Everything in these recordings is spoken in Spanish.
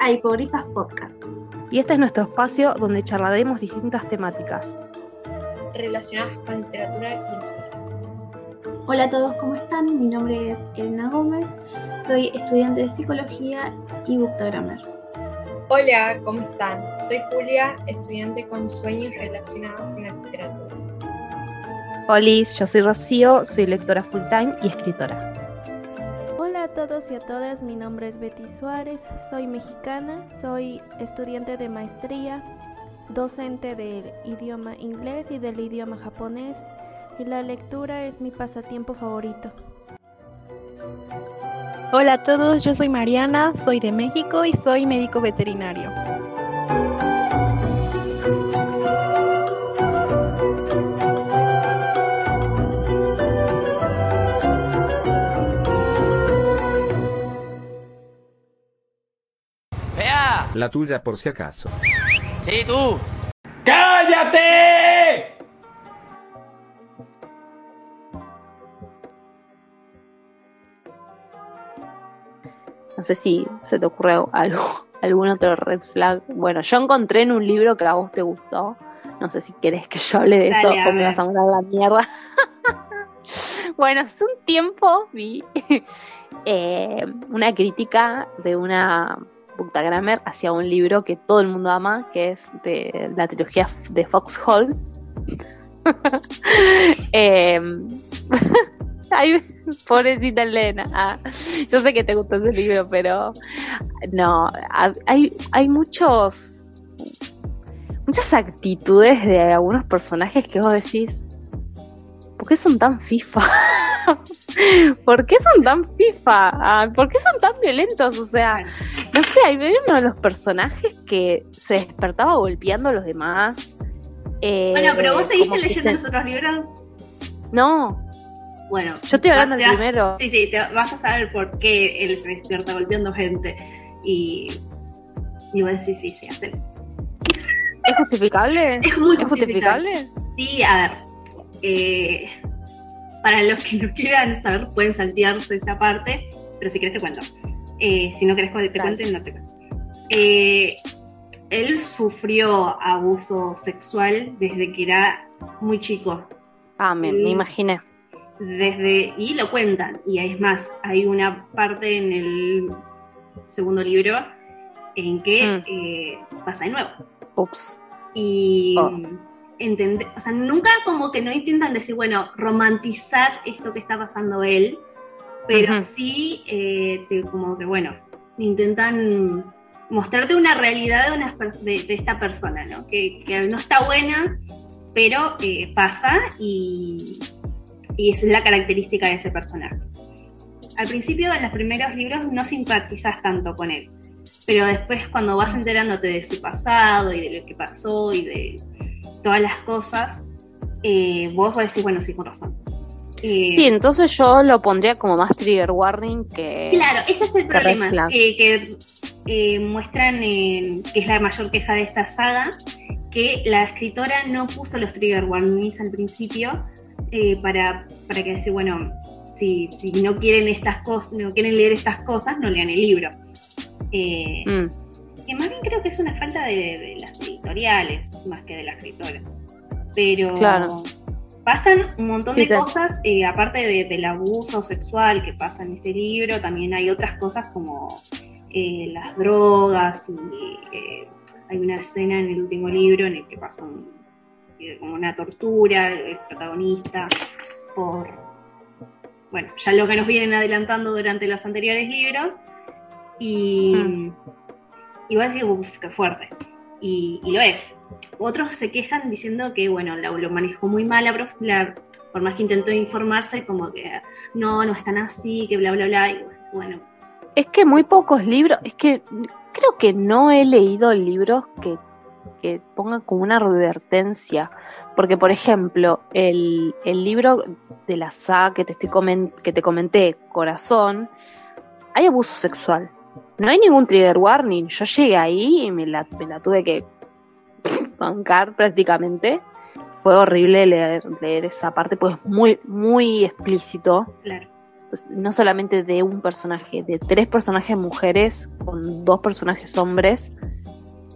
a Hipogrifas Podcast. Y este es nuestro espacio donde charlaremos distintas temáticas relacionadas con literatura y el cine. Hola a todos, ¿cómo están? Mi nombre es Elena Gómez, soy estudiante de psicología y bookstagrammer. Hola, ¿cómo están? Soy Julia, estudiante con sueños relacionados con la literatura. Hola, yo soy Rocío, soy lectora full time y escritora. Todos y a todas, mi nombre es Betty Suárez, soy mexicana, soy estudiante de maestría, docente del idioma inglés y del idioma japonés y la lectura es mi pasatiempo favorito. Hola a todos, yo soy Mariana, soy de México y soy médico veterinario. La tuya por si acaso. Sí, tú. ¡Cállate! No sé si se te ocurre algo, algún otro red flag. Bueno, yo encontré en un libro que a vos te gustó. No sé si querés que yo hable de eso o me vas a mandar la mierda. bueno, hace un tiempo vi eh, una crítica de una Bookstagrammer hacia un libro que todo el mundo ama, que es de la trilogía de Foxhole. eh, Ay, pobrecita Elena. Ah, yo sé que te gustó ese libro, pero no, hay, hay muchos muchas actitudes de algunos personajes que vos decís, ¿por qué son tan FIFA? ¿Por qué son tan FIFA? Ah, ¿Por qué son tan violentos? O sea, no sé, hay uno de los personajes que se despertaba golpeando a los demás. Eh, bueno, pero vos seguiste leyendo los otros libros. No, bueno, yo estoy hablando del primero. Sí, sí, te, vas a saber por qué él se despierta golpeando gente. Y, y vos decís, sí, sí, hacer. ¿Es justificable? Es muy justificable. Sí, a ver. Eh, para los que no quieran saber, pueden saltearse esa parte, pero si querés te cuento. Eh, si no querés que te no te cuento. Eh, él sufrió abuso sexual desde que era muy chico. Ah, me, me imaginé desde, y lo cuentan, y es más, hay una parte en el segundo libro en que mm. eh, pasa de nuevo. Ups. Y oh. O sea, nunca como que no intentan decir, bueno, romantizar esto que está pasando él, pero sí eh, como que, bueno, intentan mostrarte una realidad de, una, de, esta persona, ¿no? Que, que, no está buena, pero eh, pasa y, y esa es la característica de ese personaje. Al principio, en los primeros libros, no simpatizas tanto con él, pero después cuando vas enterándote de su pasado y de lo que pasó y de todas las cosas, eh, vos vas a decir, bueno, sí, con razón. Eh, sí, entonces yo lo pondría como más trigger warning que... Claro, ese es el problema, que, eh, muestran, que es la mayor queja de esta saga, que la escritora no puso los trigger warnings al principio, eh, para, para que decir, bueno, si, si no quieren estas cosas, no quieren leer estas cosas, no lean el libro. Eh, mm. Que más bien creo que es una falta de, las editoriales, más que de la escritora. Pero pasan un montón de cosas, eh, aparte del abuso sexual que pasa en este libro, también hay otras cosas como las drogas y hay una escena en el último libro en el que pasa un como una tortura, el protagonista, por, bueno, ya lo que nos vienen adelantando durante los anteriores libros, y, mm. Y a decir, uff, qué fuerte, y, lo es. Otros se quejan diciendo que, bueno, lo, manejó muy mal la prof, por más que intentó informarse, como que no, no están así, que bla, bla, bla, y bueno. Es que muy pocos libros, es que creo que no he leído libros que que ponga como una advertencia. Porque, por ejemplo, el, el libro de la saga que te, estoy que te comenté, Corazón, hay abuso sexual. No hay ningún trigger warning. Yo llegué ahí y me la, me la tuve que bancar prácticamente. Fue horrible leer, leer esa parte, pues muy, muy explícito. Claro. pues, no solamente de un personaje, de tres personajes mujeres con dos personajes hombres.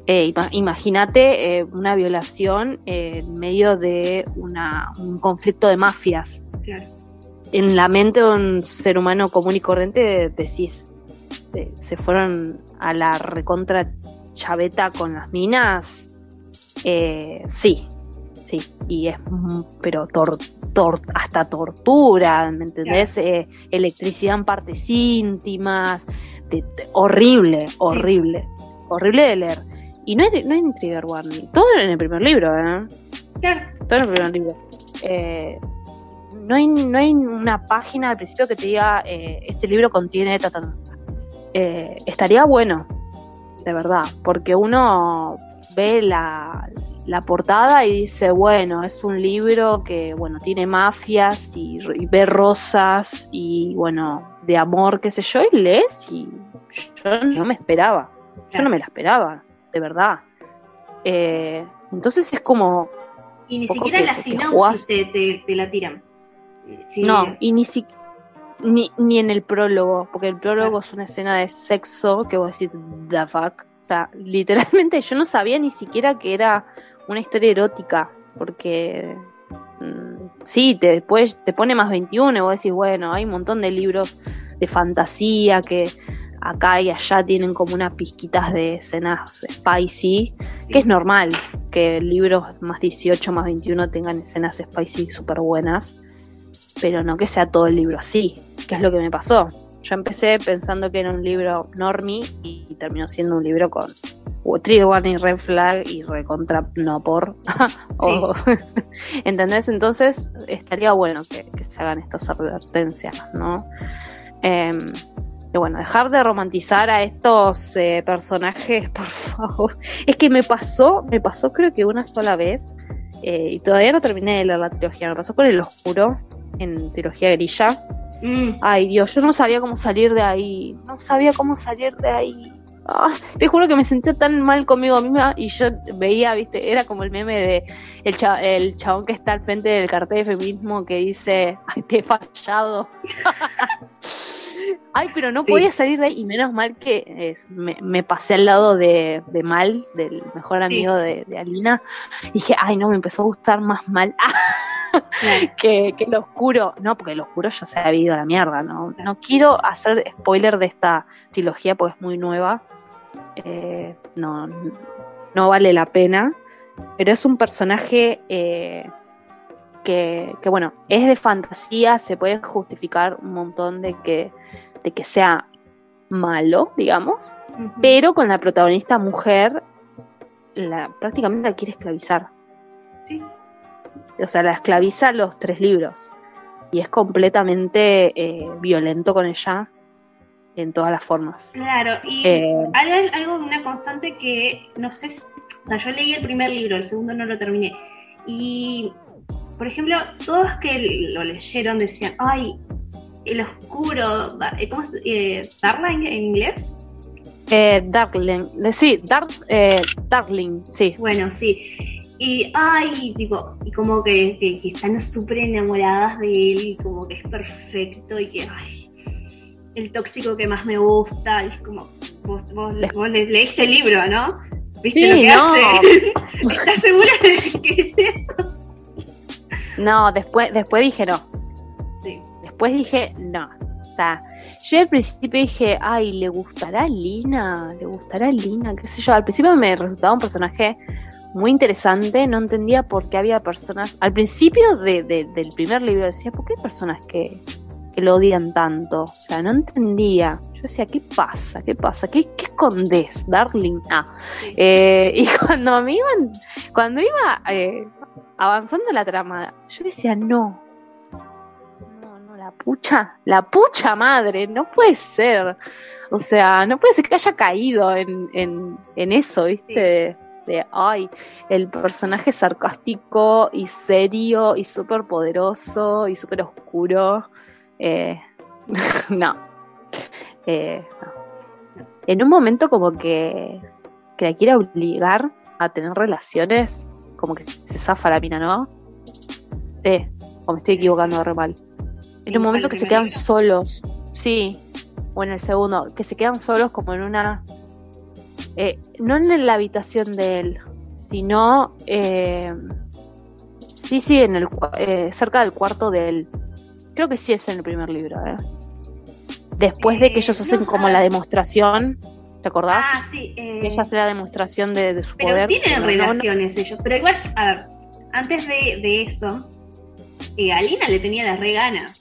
Eh, ima- Imagínate eh, una violación eh, en medio de una, un conflicto de mafias. Claro. En la mente de un ser humano común y corriente decís, eh, se fueron a la recontra chaveta con las minas. Eh, sí, sí, y es, mm, pero tor- tor- hasta tortura, ¿me entendés? Eh, electricidad en partes íntimas, de- de- horrible, horrible, horrible de leer. Y no hay, no hay trigger warning, todo en el primer libro, ¿eh? Claro, Todo en el primer libro. Eh, no, hay, no hay una página al principio que te diga, eh, este libro contiene ta, ta, ta, ta. Eh, estaría bueno, de verdad, porque uno ve la, la portada y dice, bueno, es un libro que, bueno, tiene mafias y, y ve rosas y, bueno, de amor, qué sé yo, y lees y yo no me esperaba, yo no me la esperaba, de verdad. Eh, entonces es como, y ni siquiera que- la sinopsis te, te- te la tiran. Sí, No, y ni, si- ni ni en el prólogo, porque el prólogo es una escena de sexo que vos decís, the fuck. O sea, literalmente yo no sabía ni siquiera que era una historia erótica, porque mm, sí, te, después te pone más 21 y vos decís, bueno, hay un montón de libros de fantasía que acá y allá tienen como unas pizquitas de escenas spicy, que es normal que libros más 18, más 21 tengan escenas spicy súper buenas pero no que sea todo el libro así, que es lo que me pasó. Yo empecé pensando que era un libro normie y, terminó siendo un libro con trigger warning, red flag y recontra no por. O- ¿Entendés? Entonces estaría bueno que, que se hagan estas advertencias, ¿no? Em, y bueno, dejar de romantizar a estos eh, personajes, por favor. Es que me pasó, me pasó creo que una sola vez, eh, y todavía no terminé de leer la trilogía, me pasó con El Oscuro, en trilogía grilla. Mm, Ay, Dios, yo no sabía cómo salir de ahí. No sabía cómo salir de ahí. Ah, te juro que me sentía tan mal conmigo misma y yo veía, viste, era como el meme de el, cha- el chabón que está al frente del cartel de feminismo que dice, ay, te he fallado. ay, pero no Sí. podía salir de ahí y menos mal que es, me, me pasé al lado de, de Mal, del mejor Sí. amigo de, de Alina. Y dije, ay, no, me empezó a gustar más Mal. que, que lo oscuro, no, porque lo oscuro ya se ha ido a la mierda, ¿no? No quiero hacer spoiler de esta trilogía porque es muy nueva. Eh, no, no vale la pena. Pero es un personaje eh, que, que, bueno, es de fantasía, se puede justificar un montón de que, de que sea malo, digamos, pero con la protagonista mujer, la, prácticamente la quiere esclavizar. Sí. O sea, la esclaviza los tres libros. Y es completamente eh, violento con ella en todas las formas. Claro, y Eh, hay algo, una constante que no sé, o sea, yo leí el primer libro, el segundo no lo terminé. Y, por ejemplo, todos que lo leyeron decían, ay, el oscuro, eh, ¿cómo es? Eh, ¿Darling en inglés? eh, Darkling, eh, sí, Dark, eh, Darkling, sí. Bueno, sí. Y, ay, tipo, y como que, que- que están súper enamoradas de él y como que es perfecto y que, ay, el tóxico que más me gusta. Y es como, vos, vos, vos le- leíste el libro, ¿no? ¿Viste Sí, lo que no. hace? ¿Estás segura de que es? No, después, después dije no. Sí. Después dije no. O sea, yo al principio dije, ay, ¿le gustará Lina? ¿Le gustará Lina? ¿Qué sé yo? Al principio me resultaba un personaje muy interesante, no entendía por qué había personas. Al principio de- de- del primer libro decía, ¿por qué hay personas que, que lo odian tanto? O sea, no entendía. Yo decía, ¿qué pasa? ¿Qué pasa? ¿Qué, qué escondes, darling? Ah. Eh, y cuando me iban, cuando iba eh, avanzando la trama, yo decía, no. No, no, la pucha, la pucha madre, no puede ser. O sea, no puede ser que haya caído en, en, en eso, ¿viste? Sí. De, ay, el personaje sarcástico y serio y súper poderoso y súper oscuro. Eh, no. Eh, no. En un momento como que, que la quiere obligar a tener relaciones, como que se zafa la mina, ¿no? Sí, o me estoy equivocando re mal. En un momento que se quedan solos, sí, o en el segundo, que se quedan solos como en una... Eh, no en la habitación de él, sino... Eh, sí, sí, en el, eh, cerca del cuarto de él. Creo que sí es en el primer libro, ¿eh? Después de que ellos hacen como la demostración, ¿te acordás? Ah, sí. Que ella hace la demostración de, su pero poder. tienen no- relaciones ellos. Pero igual, a ver, antes de, de eso, eh, a Lina le tenía las re ganas.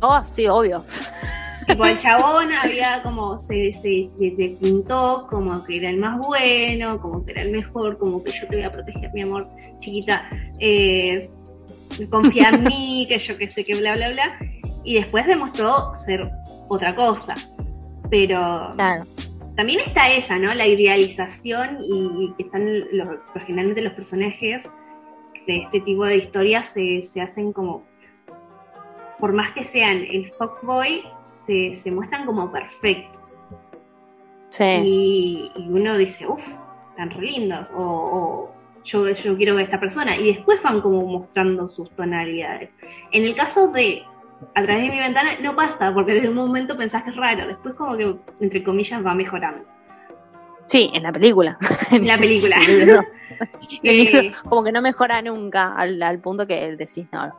Oh, sí, obvio. Tipo, el chabón había como, se, se, se, se pintó como que era el más bueno, como que era el mejor, como que yo te voy a proteger, mi amor, chiquita. Eh, confía en mí, que yo que sé, que bla, bla, bla. Y después demostró ser otra cosa. Pero Claro. También está esa, ¿no? La idealización y que están los, pues, generalmente los personajes de este tipo de historias se, se hacen como, por más que sean el fuckboy, se, se muestran como perfectos. Sí. Y, y uno dice, uff, están re lindos, o, o yo, yo quiero que esta persona, y después van como mostrando sus tonalidades. En el caso de a través de mi ventana no pasa, porque desde un momento pensás que es raro, después como que, entre comillas, va mejorando. Sí, en la película. En la película. Eh, como que no mejora nunca al, al punto que decís, no,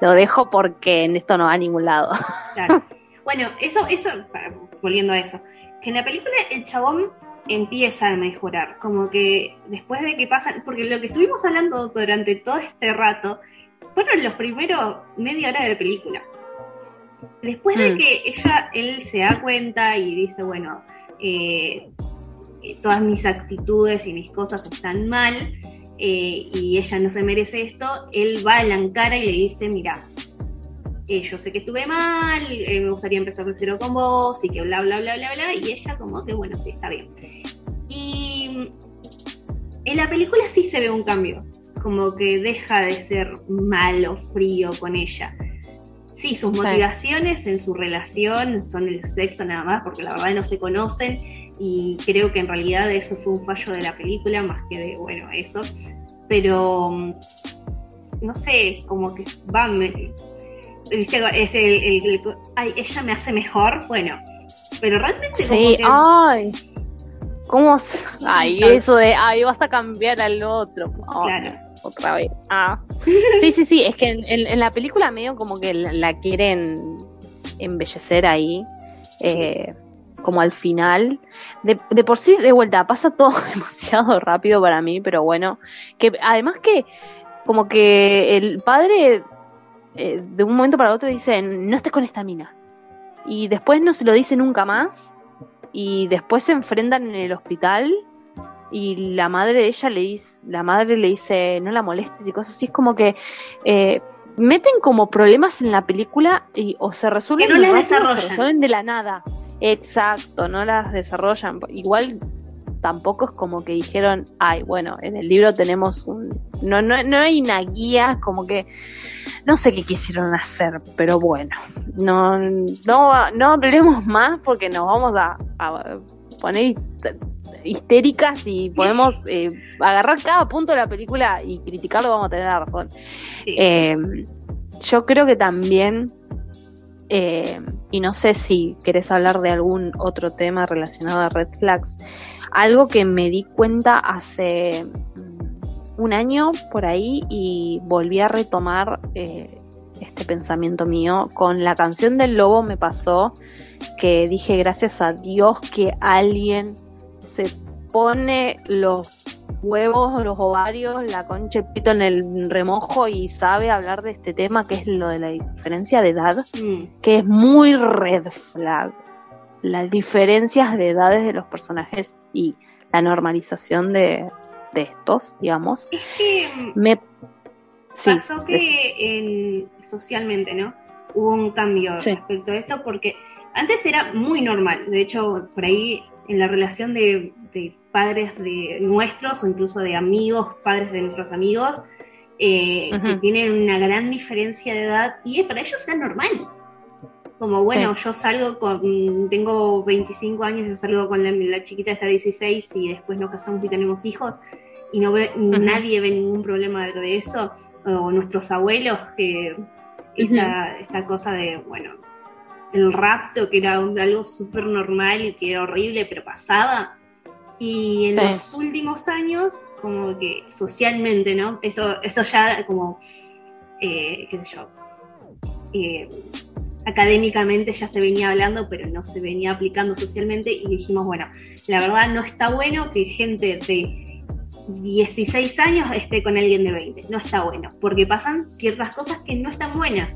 lo dejo porque en esto no va a ningún lado. Claro. Bueno, eso, eso, volviendo a eso, que en la película el chabón empieza a mejorar, como que después de que pasan, porque lo que estuvimos hablando durante todo este rato fueron los primeros media hora de la película. Después de Mm. que ella, él se da cuenta y dice, bueno, eh, eh, todas mis actitudes y mis cosas están mal eh, y ella no se merece esto, él va a la encara y le dice, mira, eh, yo sé que estuve mal, eh, me gustaría empezar de cero con vos y que bla, bla, bla, bla, bla, y ella como que bueno, sí, está bien. Y en la película sí se ve un cambio, como que deja de ser malo, frío con ella. Sí, sus motivaciones en su relación son el sexo nada más, porque la verdad no se conocen y creo que en realidad eso fue un fallo de la película más que de, bueno, eso. Pero, mm, no sé, es como que va, me- ¿viste? Es el, el- el- ay, ella me hace mejor, bueno, pero realmente como Sí, que- ay. ¿Cómo? Ay, eso de, ay, vas a cambiar al otro. Claro. Otra vez. Ah. Sí, sí, sí, es que en, la película medio como que la, quieren embellecer ahí. eh, como al final. De, de por sí, de vuelta, pasa todo demasiado rápido para mí, pero bueno. Que además que, como que el padre eh, de un momento para otro dice, no estés con esta mina. Y después no se lo dice nunca más. Y después se enfrentan en el hospital. Y la madre de ella le dice, la madre le dice, no la molestes y cosas así. Es como que eh, meten como problemas en la película y o se resuelven Que no las desarrollan. se resuelven de la nada. Exacto, no las desarrollan. Igual tampoco es como que dijeron, ay, bueno, en el libro tenemos un... No, no, no hay una guía, como que... No sé qué quisieron hacer, pero bueno, no, no, no hablemos más porque nos vamos a, a poner histéricas y podemos eh, agarrar cada punto de la película y criticarlo, vamos a tener la razón. Sí. Eh, yo creo que también, eh, y no sé si querés hablar de algún otro tema relacionado a Red Flags, algo que me di cuenta hace mm, un año por ahí y volví a retomar este pensamiento mío. Con la canción del lobo me pasó que dije gracias a Dios que alguien se pone los huevos, los ovarios, la concha, pito en el remojo y sabe hablar de este tema que es lo de la diferencia de edad, Mm, que es muy red flag. Las diferencias de edades de los personajes y la normalización de, de estos, digamos. es que Me sí, pasó que en- socialmente, ¿no? Hubo un cambio Sí. respecto a esto porque antes era muy normal. De hecho, por ahí en la relación de, de padres de nuestros o incluso de amigos, padres de nuestros amigos, eh, que tienen una gran diferencia de edad y para ellos era normal. Como, bueno, yo salgo con, tengo 25 años, yo salgo con la, la chiquita está 16 y después nos casamos y tenemos hijos y no ve, nadie ve ningún problema de eso, o nuestros abuelos que esta, esta cosa de, bueno, el rapto, que era un- algo súper normal y que era horrible, pero pasaba. Y en Sí. los últimos años, como que socialmente, ¿no? Esto, esto ya como, eh, qué sé yo, eh, académicamente ya se venía hablando, pero no se venía aplicando socialmente y dijimos, bueno, la verdad no está bueno que gente de 16 años esté con alguien de 20, no está bueno, porque pasan ciertas cosas que no están buenas,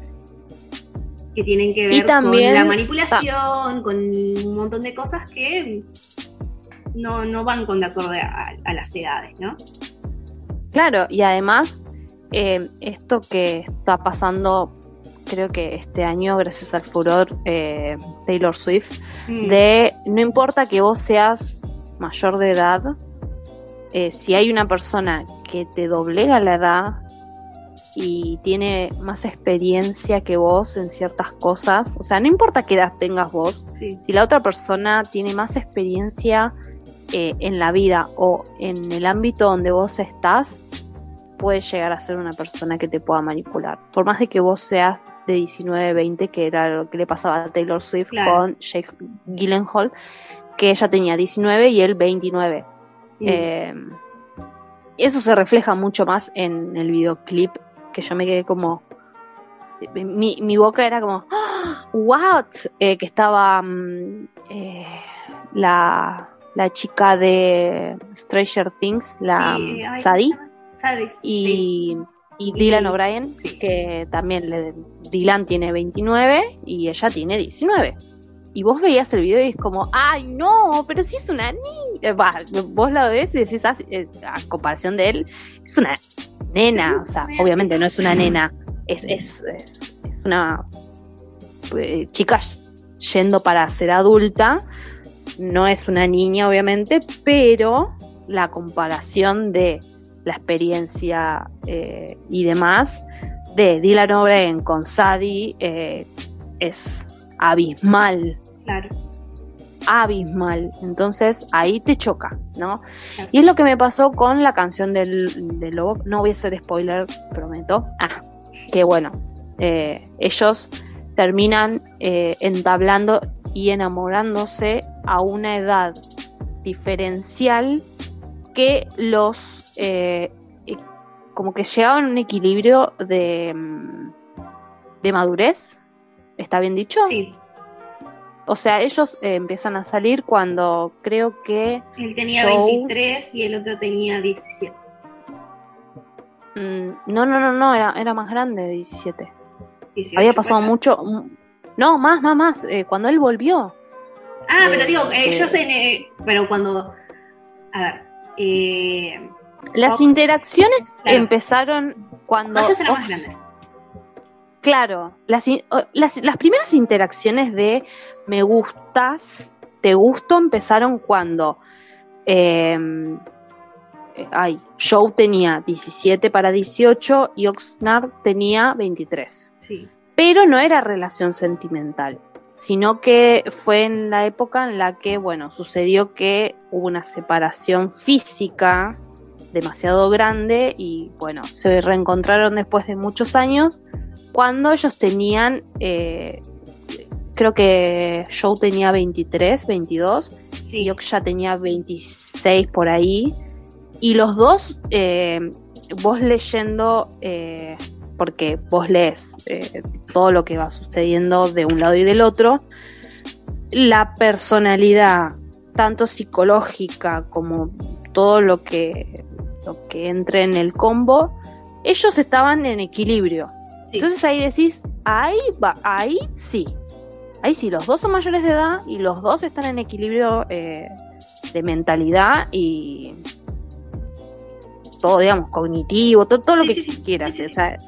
que tienen que Y ver también- con la manipulación, con un montón de cosas que no, no van con de acuerdo a, a las edades, ¿no? Claro, y además, eh, esto que está pasando, creo que este año, gracias al furor eh, Taylor Swift, Mm. de no importa que vos seas mayor de edad, eh, si hay una persona que te doblega la edad y tiene más experiencia que vos en ciertas cosas, o sea, no importa qué edad tengas vos, Sí. si la otra persona tiene más experiencia eh, en la vida o en el ámbito donde vos estás, puede llegar a ser una persona que te pueda manipular. Por más de que vos seas de 19, 20, que era lo que le pasaba a Taylor Swift Claro. con Jake Gyllenhaal, que ella tenía 19 y él 29. Mm. Eh, eso se refleja mucho más en el videoclip, que yo me quedé como... Mi, mi boca era como, "Ah, ¿what? Eh, que estaba mm, eh, la, la chica de Stranger Things, la Sí, mm, ay, ¿cómo Sadie? Sadie, sí. y, y Dylan O'Brien, sí. que también le, Dylan tiene 29 y ella tiene 19. Y vos veías el video y es como, ay no, pero si es una niña. Va, vos la ves y decís, ah, eh, a comparación de él, es una nena. O sea, obviamente no es una nena, es, es, es, es una eh, chica yendo para ser adulta. No es una niña, obviamente, pero la comparación de la experiencia eh, y demás de Dylan O'Brien con Sadie eh, es abismal, Claro. Abismal. Entonces ahí te choca, ¿no? Claro. Y es lo que me pasó con la canción del, del lobo. No voy a hacer spoiler, prometo. Ah, que bueno, eh, ellos terminan eh, entablando y enamorándose a una edad diferencial que los eh, eh, como que llegaban a un equilibrio de, mm, de madurez. ¿Está bien dicho? Sí, O sea, ellos eh, empiezan a salir cuando creo que él tenía Show. 23 y el otro tenía 17. mm, no, no, no, no, era, era más grande de 17. 18, Había pasado ser. mucho. mm, No, más, más, más. eh, cuando él volvió. Ah, Eh, pero digo, ellos en. eh, pero cuando. A ver. Eh, Las Ox. interacciones Claro. empezaron cuando. ellos eran más grandes. Claro, las, primeras interacciones de me gustas, te gusto empezaron cuando eh, ay, Joe tenía 17 para 18 y Oxnard tenía 23. Sí. Pero no era relación sentimental, sino que fue en la época en la que, bueno, sucedió que hubo una separación física demasiado grande y, bueno, se reencontraron después de muchos años cuando ellos tenían, eh, creo que Joe tenía 23, 22 Sí. y ya tenía 26 por ahí. Y los dos, eh, vos leyendo, eh, porque vos lees eh, todo lo que va sucediendo de un lado y del otro, la personalidad, tanto psicológica como todo lo que, lo que entre en el combo, ellos estaban en equilibrio. Entonces ahí decís, ahí va, ahí sí. Ahí sí, los dos son mayores de edad y los dos están en equilibrio eh, de mentalidad y todo, digamos, cognitivo, todo, todo lo que sí, quieras. Sí, sí, o sí. sea,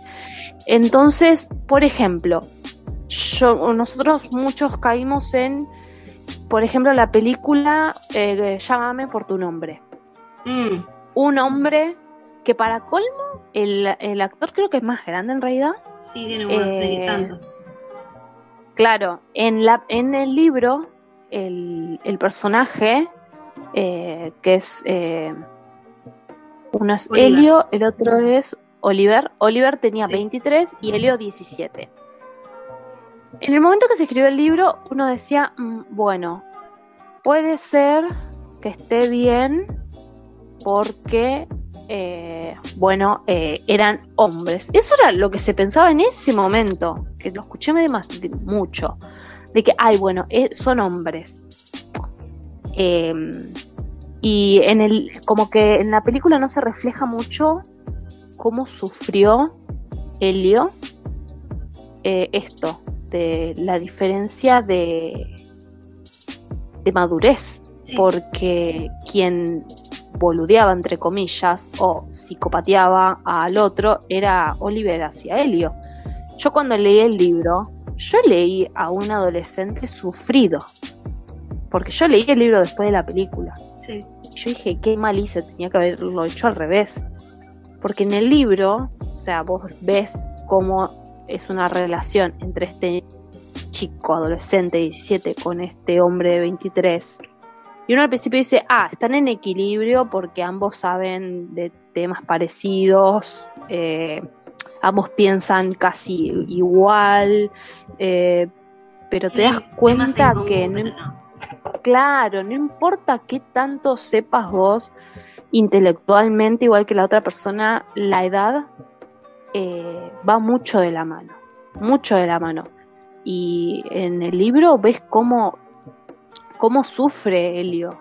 entonces, por ejemplo, yo, nosotros muchos caímos en, por ejemplo, la película eh, Llámame por tu nombre. Mm, Un hombre que para colmo, el, el actor creo que es más grande en realidad. Sí, tiene unos Eh, treinta y tantos. Claro, en, la, en el libro, el, el personaje, eh, que es eh, uno es Oliver. Helio, el otro es Oliver. Oliver tenía Sí. 23 y Helio 17. en el momento que se escribió el libro, uno decía, mm, bueno, puede ser que esté bien porque, eh, bueno, eh, eran hombres. Eso era lo que se pensaba en ese momento, que lo escuché de más, de mucho, de que, ay, bueno, eh, son hombres. Em, y en el, como que en la película no se refleja mucho cómo sufrió Helio esto, de la diferencia de, de madurez, porque quien boludeaba, entre comillas, o psicopateaba al otro era Oliver hacia Helio. Yo cuando leí el libro, yo leí a un adolescente sufrido, porque yo leí el libro después de la película. Yo dije, qué mal hice, tenía que haberlo hecho al revés. Porque en el libro, o sea, vos ves cómo es una relación entre este chico adolescente de 17 con este hombre de 23. Y uno al principio dice, ah, están en equilibrio porque ambos saben de temas parecidos, eh, ambos piensan casi igual, eh, pero te das cuenta que no, claro, no importa qué tanto sepas vos intelectualmente, igual que la otra persona, la edad eh, va mucho de la mano, mucho de la mano. Y en el libro ves cómo, cómo sufre Helio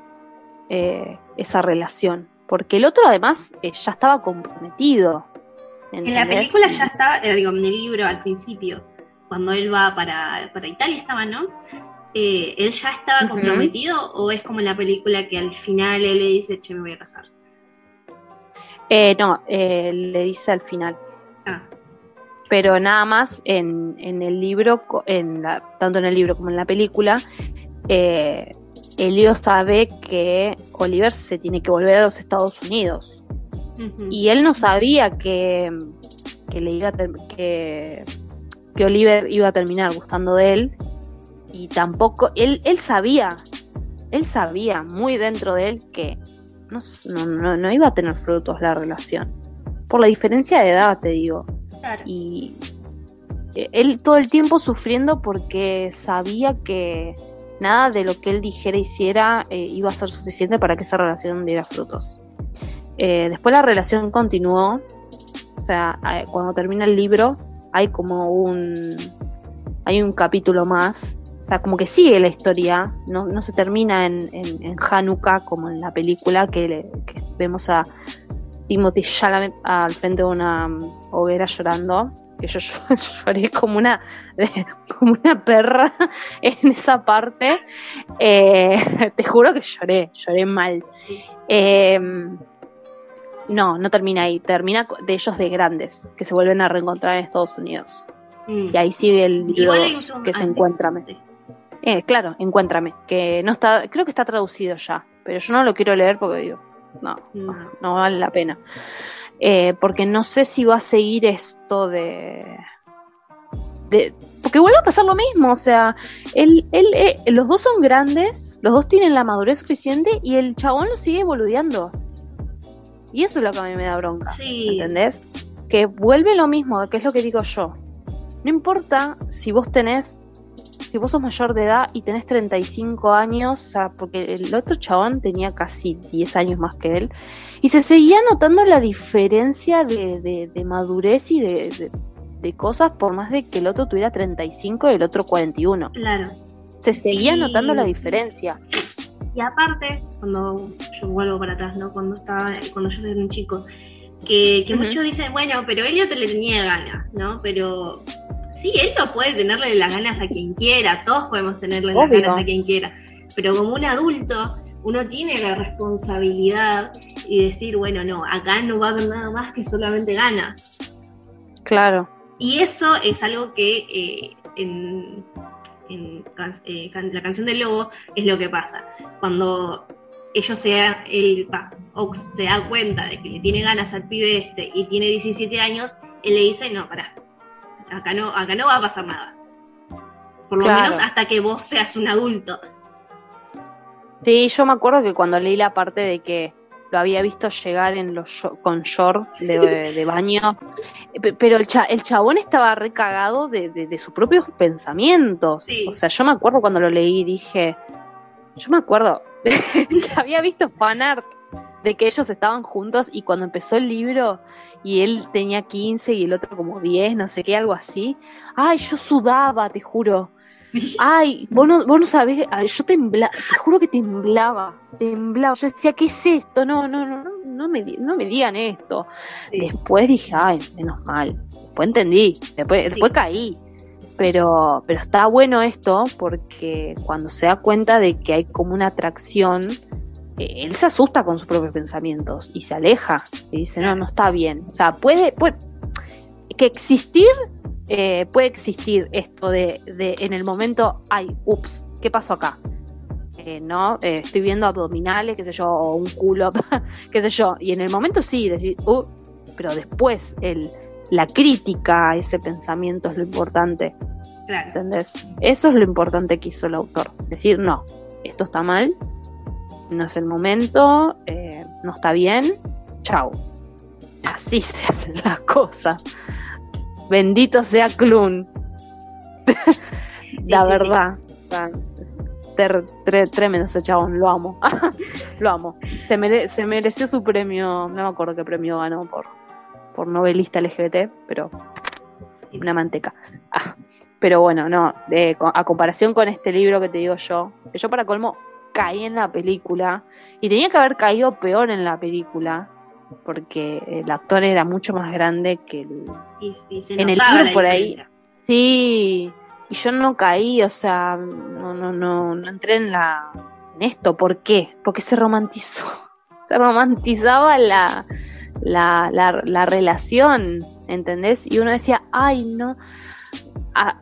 eh, esa relación, porque el otro además eh, ya estaba comprometido. En la película ya está, digo, en el libro al principio, cuando él va para, para Italia estaba, ¿no? ¿Él ya estaba comprometido o es como en la película que al final él le dice, che, me voy a casar? no, le dice al final. Ah. Pero nada más en, el libro, en la, tanto en el libro como en la película, eh, Elio sabe que Oliver se tiene que volver a los Estados Unidos. Y él no sabía que, que le iba que, que Oliver iba a terminar gustando de él. Y tampoco, él, él sabía, él sabía muy dentro de él que no, no, no iba a tener frutos la relación por la diferencia de edad, te digo. Y eh, él todo el tiempo sufriendo porque sabía que nada de lo que él dijera hiciera eh, iba a ser suficiente para que esa relación diera frutos. Eh, después la relación continuó, o sea, cuando termina el libro hay como un hay un capítulo más, o sea, como que sigue la historia, no, no se termina en, en, Hanukkah como en la película que, que vemos a Timothy Chalamet al frente de una hoguera llorando, que yo, lloré como una, como una perra en esa parte. Eh, te juro que lloré, lloré mal. Eh, no, no termina ahí, termina de ellos de grandes, que se vuelven a reencontrar en Estados Unidos. Mm. Y ahí sigue el libro que se encuentra. Eh, claro, encuéntrame, que no está, creo que está traducido ya, pero yo no lo quiero leer porque digo, no, no, vale la pena. Eh, porque no sé si va a seguir esto de, de porque vuelve a pasar lo mismo, o sea, él, él, eh, los dos son grandes, los dos tienen la madurez suficiente y el chabón lo sigue boludeando. Y eso es lo que a mí me da bronca, ¿entendés? Que vuelve lo mismo, que es lo que digo yo. No importa si vos tenés si vos sos mayor de edad y tenés 35 años, o sea, porque el otro chabón tenía casi 10 años más que él, y se seguía notando la diferencia de, madurez y de, cosas, por más de que el otro tuviera 35 y el otro 41. Claro. Se seguía notando la diferencia. Y aparte, cuando yo vuelvo para atrás, ¿no? Cuando estaba, cuando yo era un chico, que, muchos dicen, bueno, pero Elliot le tenía ganas, ¿no? Pero sí, él no puede tenerle las ganas a quien quiera, todos podemos tenerle las ganas a quien quiera, pero como un adulto, uno tiene la responsabilidad y decir, bueno, no, acá no va a haber nada más que solamente ganas. Claro. Y eso es algo que eh, en, eh, la canción del lobo es lo que pasa. Cuando ellos se, él, Ox se da cuenta de que le tiene ganas al pibe este y tiene 17 años, él le dice, no, pará, acá no, acá no va a pasar nada. Por lo menos hasta que vos seas un adulto. Sí, yo me acuerdo que cuando leí la parte de que lo había visto llegar en los con short de, de baño, Pe- pero el, cha- el chabón estaba recagado de, de, de sus propios pensamientos. Sí. O sea, yo me acuerdo cuando lo leí, dije, yo me acuerdo que había visto fanart de que ellos estaban juntos y cuando empezó el libro y él tenía 15 y el otro como 10, no sé qué, algo así. Ay, yo sudaba, te juro. Ay, vos no, vos no sabés, ay, yo temblaba, te juro que temblaba, temblaba. Yo decía, ¿qué es esto? No, no, no, no, no me, no me digan esto. Sí. Después dije, ay, menos mal. Después entendí, después, Sí. después caí. Pero, pero está bueno esto porque cuando se da cuenta de que hay como una atracción, él se asusta con sus propios pensamientos y se aleja y dice, no, no está bien. O sea, puede, puede que existir, eh, puede existir esto de, de en el momento, ay, ups, ¿qué pasó acá? Eh, no, Eh, estoy viendo abdominales, qué sé yo, o un culo, qué sé yo. Y en el momento sí, decir, uh, pero después el, la crítica a ese pensamiento es lo importante. Claro. ¿Entendés? Eso es lo importante que hizo el autor. Decir, no, esto está mal, no es el momento, eh, no está bien, chau. Así se hacen las cosas. Bendito sea Clun. La sí, verdad. Es ter- tre- tremendo ese chabón, lo amo. lo amo. Se, mere- se mereció su premio, no me acuerdo qué premio ganó por, por novelista LGBT, pero una manteca. Ah, pero bueno, no, de- a comparación con este libro que te digo yo, que yo para colmo caí en la película y tenía que haber caído peor en la película porque el actor era mucho más grande que el... Y, y se En el libro por ahí. Sí, y yo no caí, o sea, no, no, no, no entré en la en esto, ¿por qué? Porque se romantizó, se romantizaba la, la, la, la relación, ¿entendés? Y uno decía, ay, no, Ah,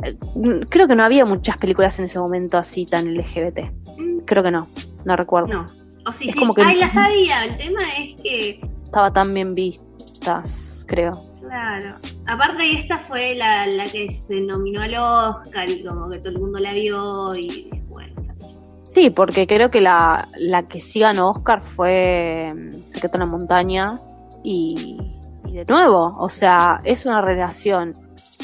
creo que no había muchas películas en ese momento así tan LGBT, creo que no, no recuerdo, No. O sí, Es sí. como que- Ay, la sabía. El tema es que, estaba tan bien vistas, creo. claro. Aparte, esta fue la, la que se nominó al Oscar y como que todo el mundo la vio y bueno. Sí, porque creo que la, la que sí ganó Oscar fue mm, Secreto en la Montaña y, y de nuevo, o sea, es una relación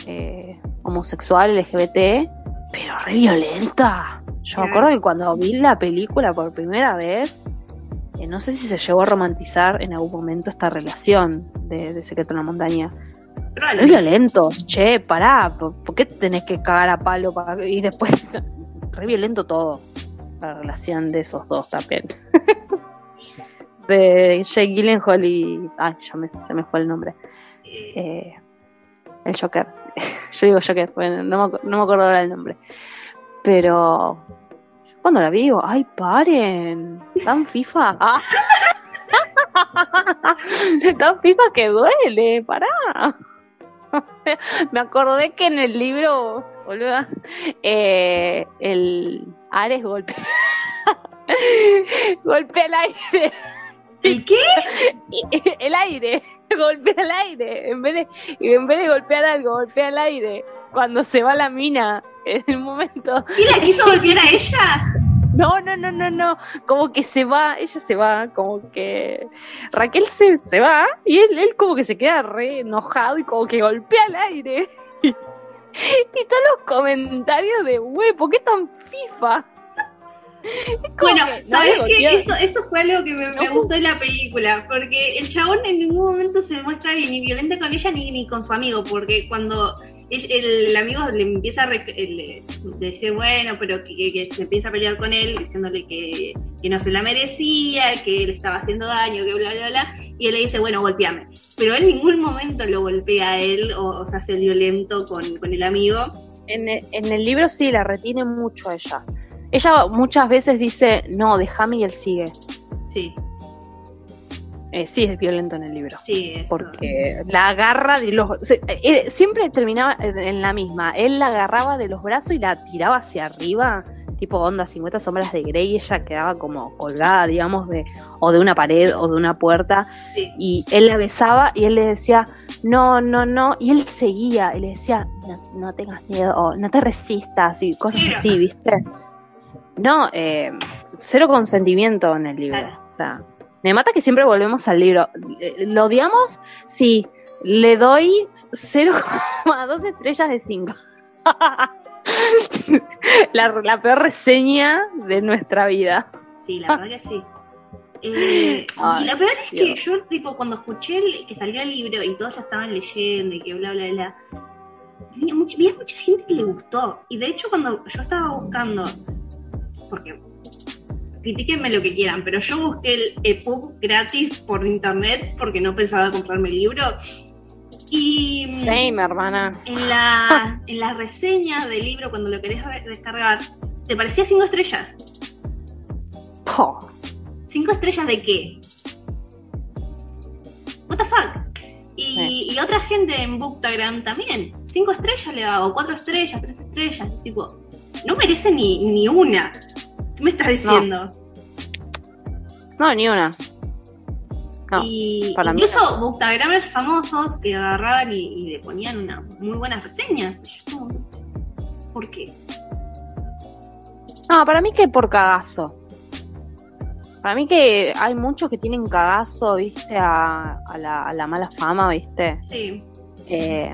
eh, homosexual, LGBT, pero re violenta. Yo me acuerdo que cuando vi la película por primera vez, eh, no sé si se llegó a romantizar en algún momento esta relación de, de Secreto en la Montaña. Re violentos, che, pará, ¿por, por qué tenés que cagar a palo para y después re violento todo? La relación de esos dos también. de Jake Gyllenhaal y ay, ya me, se me fue el nombre. Eh, Eh, el Joker. Yo digo Joker, bueno, no, me, no me acuerdo ahora el nombre. Pero yo cuando la vi digo, ay, paren, tan FIFA. Ah. tan FIFA que duele, pará. Me acordé que en el libro, boluda, eh, el Ares golpea, golpea el aire. ¿El qué? el aire, golpea el aire, en vez de, en vez de golpear algo, golpea el aire. Cuando se va la mina, en el momento, ¿Y la quiso golpear a ella? no, no, no, no, no, como que se va, ella se va, como que Raquel se, se va, y él, él como que se queda re enojado y como que golpea el aire. Y todos los comentarios de, güey, ¿por qué tan FIFA? Bueno, que ¿sabes qué? golpea- Eso, esto fue algo que me, gustó de la película, porque el chabón en ningún momento se muestra ni violento con ella ni, ni con su amigo, porque cuando el, amigo le empieza a rec- le- decir, bueno, pero que, que- que se empieza a pelear con él, diciéndole que, que no se la merecía, que él estaba haciendo daño, que bla, bla, bla, y él le dice, bueno, golpeame. Pero en ningún momento lo golpea a él o, o se hace violento con, con el amigo. En el, en el libro sí la retiene mucho a ella. Ella muchas veces dice, no, déjame y él sigue. Sí, Eh, sí es violento en el libro. sí, eso. Porque la agarra de los... se- eh, siempre terminaba en, la misma. Él la agarraba de los brazos y la tiraba hacia arriba, tipo onda 50 sombras de Grey, y ella quedaba como colgada, digamos, de o de una pared o de una puerta. Sí. Y él la besaba y él le decía, no, no, no. Y él seguía y le decía, no, no tengas miedo, o no te resistas y cosas así, ¿viste? No, eh, cero consentimiento en el libro. Claro. O sea, Me mata que siempre volvemos al libro. Eh, ¿Lo odiamos? Sí. Le doy 0,2 estrellas de 5. la, la peor reseña de nuestra vida. Sí, la verdad que sí. Eh, y lo peor es que yo, tipo, cuando escuché el- que salió el libro y todos ya estaban leyendo y que bla, bla, bla, había, mucha, había mucha gente que le gustó. Y de hecho, cuando yo estaba buscando, porque critiquenme lo que quieran, pero yo busqué el EPUB gratis por internet porque no pensaba comprarme el libro. Y Same, hermana. en la, en la reseña del libro, cuando lo querés descargar, te parecía cinco estrellas. Po. ¿Cinco estrellas de qué? What the fuck? Y, y otra gente en Booktagram también. Cinco estrellas le hago, cuatro estrellas, tres estrellas. Tipo, no merece ni, ni una. ¿Qué me estás diciendo? No, ni una. No, y para mí incluso Bookstagramers famosos que agarraban y, y le ponían una, muy buenas reseñas. Yo ¿Por qué? No, para mí que por cagazo. Para mí que hay muchos que tienen cagazo, viste, a, a la, a la mala fama, viste. Sí. Eh,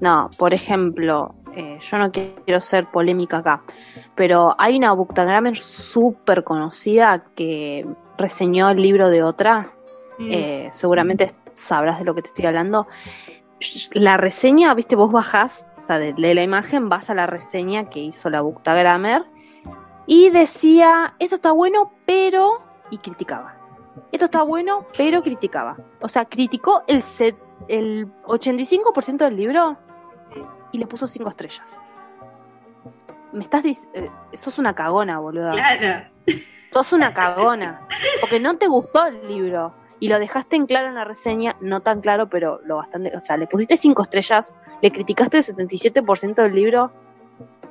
no, por ejemplo, eh, yo no quiero ser polémica acá, pero hay una bookstagrammer súper conocida que reseñó el libro de otra. Mm. eh, seguramente sabrás de lo que te estoy hablando. La reseña, viste, vos bajás, o sea, de, de la imagen vas a la reseña que hizo la bookstagrammer y decía, esto está bueno, pero... y criticaba. Esto está bueno, pero criticaba. O sea, criticó el, set, el 85% del libro y le puso 5 estrellas. Me estás diciendo... sos una cagona, boludo. Claro. Sos una cagona. Porque no te gustó el libro. Y lo dejaste en claro en la reseña, no tan claro, pero lo bastante. O sea, le pusiste cinco estrellas, le criticaste el 77% del libro.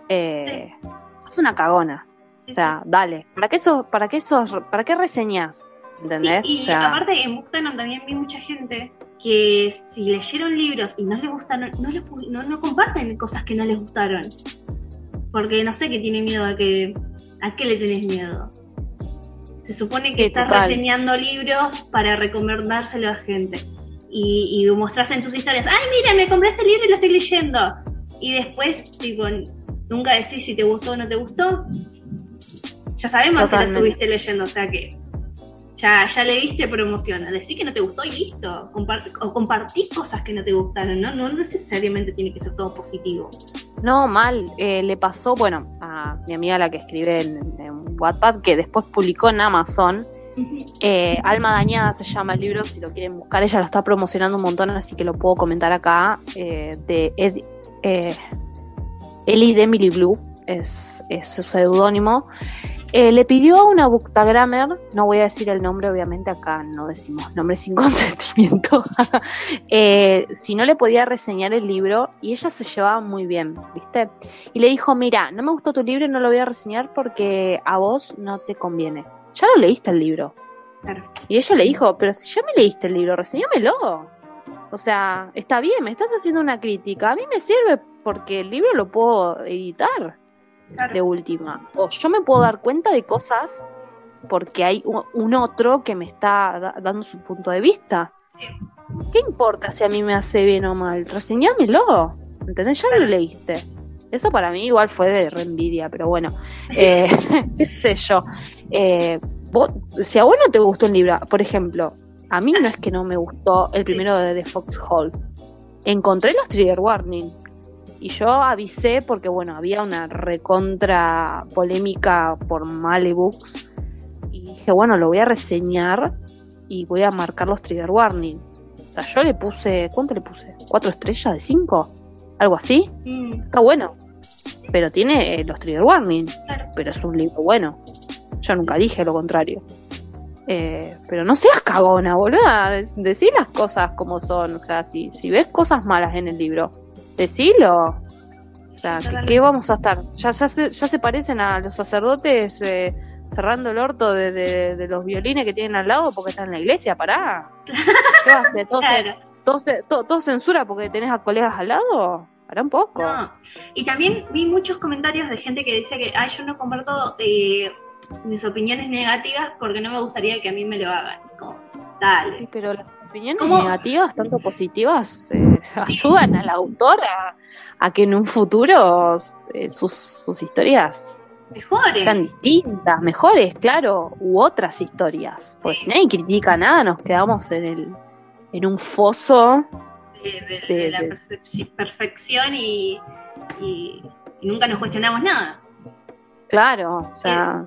Eh, Sos una cagona. Sí, O sea, dale. ¿Para qué sos, para qué sos, para qué reseñas? ¿Entendés? Sí, y o sea, aparte en Bookstagram también vi mucha gente que si leyeron libros y no les gustan, no, no, no comparten cosas que no les gustaron. Porque no sé qué tiene miedo a que. ¿A qué le tenés miedo? Se supone que Sí, estás total. reseñando libros para recomendárselo a gente. Y, y mostrás en tus historias, ¡ay, mira, me compré este libro y lo estoy leyendo! Y después, tipo, nunca decís si te gustó o no te gustó. Ya sabemos que lo estuviste leyendo, o sea que ya, ya le diste promoción. Decir que no te gustó y listo. Compart- o compartís cosas que no te gustaron, ¿no? No necesariamente tiene que ser todo positivo. No, mal. Eh, le pasó, bueno, a mi amiga la que escribe en, en Wattpad, que después publicó en Amazon. Eh, Alma Dañada se llama el libro, si lo quieren buscar. Ella lo está promocionando un montón, así que lo puedo comentar acá. eh, de Ed- eh, Ellie de Emily Blue, es, es su seudónimo. Eh, le pidió a una bookstagrammer, no voy a decir el nombre, obviamente acá no decimos nombres sin consentimiento, eh, si no le podía reseñar el libro y ella se llevaba muy bien, ¿viste? Y le dijo, mira, no me gustó tu libro y no lo voy a reseñar porque a vos no te conviene. Ya lo leíste el libro. Claro. Y ella le dijo, pero si ya me leíste el libro, reseñámelo. O sea, está bien, me estás haciendo una crítica. A mí me sirve porque el libro lo puedo editar Claro. de última. O yo me puedo dar cuenta de cosas porque hay un, otro que me está da- dando su punto de vista. Sí. ¿Qué importa si a mí me hace bien o mal? Reseñámelo. ¿Entendés? Ya lo leíste. Eso para mí igual fue de reenvidia, pero bueno. Eh, ¿Qué sé yo? Eh, vos- si a vos no te gustó un libro, por ejemplo, a mí no es que no me gustó el primero de The Foxhole. Encontré los trigger warning. Y yo avisé porque, bueno, había una recontra polémica por Male Books. Y dije, bueno, lo voy a reseñar y voy a marcar los trigger warning. O sea, yo le puse, ¿cuánto le puse? ¿Cuatro estrellas de cinco? ¿Algo así? Mm, Está bueno. Pero tiene eh, los trigger warning. Claro. Pero es un libro bueno. Yo nunca dije lo contrario. Eh, pero no seas cagona, boluda. Dec- Decí las cosas como son. O sea, si, si ves cosas malas en el libro, decilo. O sea, Sí, ¿qué, vamos a estar? Ya, ya, se, ya se parecen a los sacerdotes eh, cerrando el orto de, de- de los violines que tienen al lado porque están en la iglesia. Pará. ¿Qué va a hacer? ¿Todo, Claro. todo, se- todo- todo censura porque tenés a colegas al lado? Un poco. No. Y también vi muchos comentarios de gente que decía que, ay, yo no comparto eh, mis opiniones negativas porque no me gustaría que a mí me lo hagan. Es como, dale. Sí, pero las opiniones ¿Cómo? negativas, tanto positivas, eh, ayudan al autor a, a que en un futuro eh, sus, sus historias Mejores. sean distintas, mejores, claro, u otras historias. Porque Sí. si nadie critica nada, nos quedamos en el en un foso. de, de- de- de la perfección y, y- y nunca nos cuestionamos nada. Claro, o sea,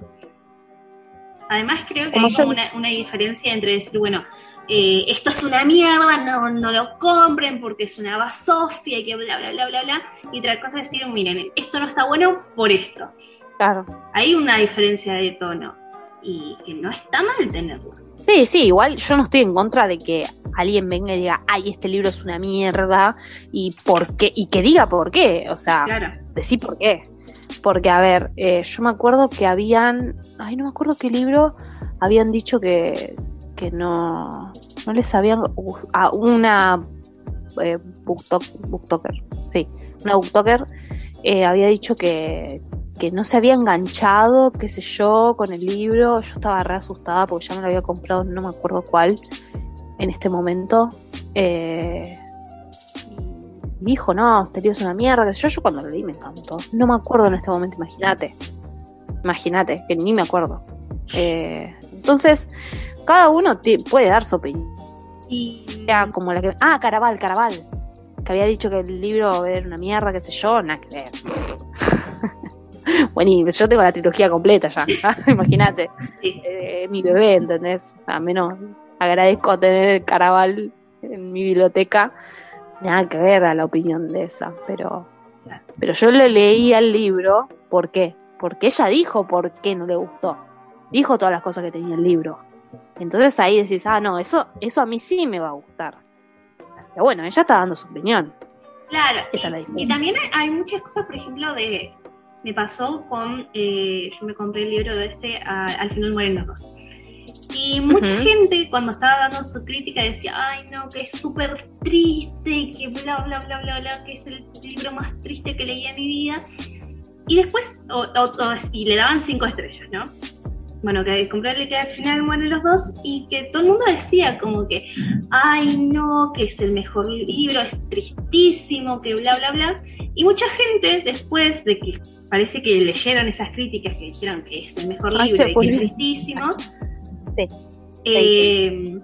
Además creo que hay como una, una diferencia entre decir, bueno, eh, esto es una mierda, no, no lo compren porque es una basofia y que bla, bla, bla, bla, bla. Y otra cosa es decir, miren, esto no está bueno por esto. claro. Hay una diferencia de tono y que no está mal tenerlo. Sí, sí, igual yo no estoy en contra de que alguien venga y diga, ay, este libro es una mierda, y por qué, y que diga por qué, o sea, Claro. decí por qué. Porque, a ver, eh, yo me acuerdo que habían, ay, no me acuerdo qué libro, habían dicho que, que no, no les habían, uh, a una eh, booktok- booktoker, sí, una booktoker eh, había dicho que, que no se había enganchado, qué sé yo, con el libro. Yo estaba re asustada porque ya me lo había comprado, no me acuerdo cuál, en este momento. Eh, dijo, no, este libro es una mierda, yo. Yo cuando lo leí me encantó. No me acuerdo en este momento, imagínate. Imagínate, que ni me acuerdo. Eh, entonces, cada uno puede dar su opinión. Y Era como la que. Ah, Caraval, Caraval. Que había dicho que el libro era una mierda, qué sé yo, nada que ver. bueno, y yo tengo la trilogía completa ya. Imagínate. Eh, mi bebé, ¿entendés? A menos agradezco tener el Caraval en mi biblioteca. Nada que ver a la opinión de esa, pero. Pero yo le leí al libro, ¿por qué? Porque ella dijo por qué no le gustó. Dijo todas las cosas que tenía el libro. Entonces ahí decís, ah, no, eso, eso a mí sí me va a gustar. Pero bueno, ella está dando su opinión. Claro, Esa es la y, diferencia. y también hay muchas cosas, por ejemplo, de me pasó con, eh, yo me compré el libro de este a- al final mueren los dos. Y mucha gente cuando estaba dando su crítica decía, ay no, que es súper triste, que bla, bla, bla, bla, bla, que es el libro más triste que leí en mi vida. Y después, o- o- o- y le daban cinco estrellas, ¿no? Bueno, que comprarle que al final mueren los dos y que todo el mundo decía como que, ay no, que es el mejor libro, es tristísimo, que bla, bla, bla. Y mucha gente después de que parece que leyeron esas críticas que dijeron que es el mejor libro y que es tristísimo, Sí. eh,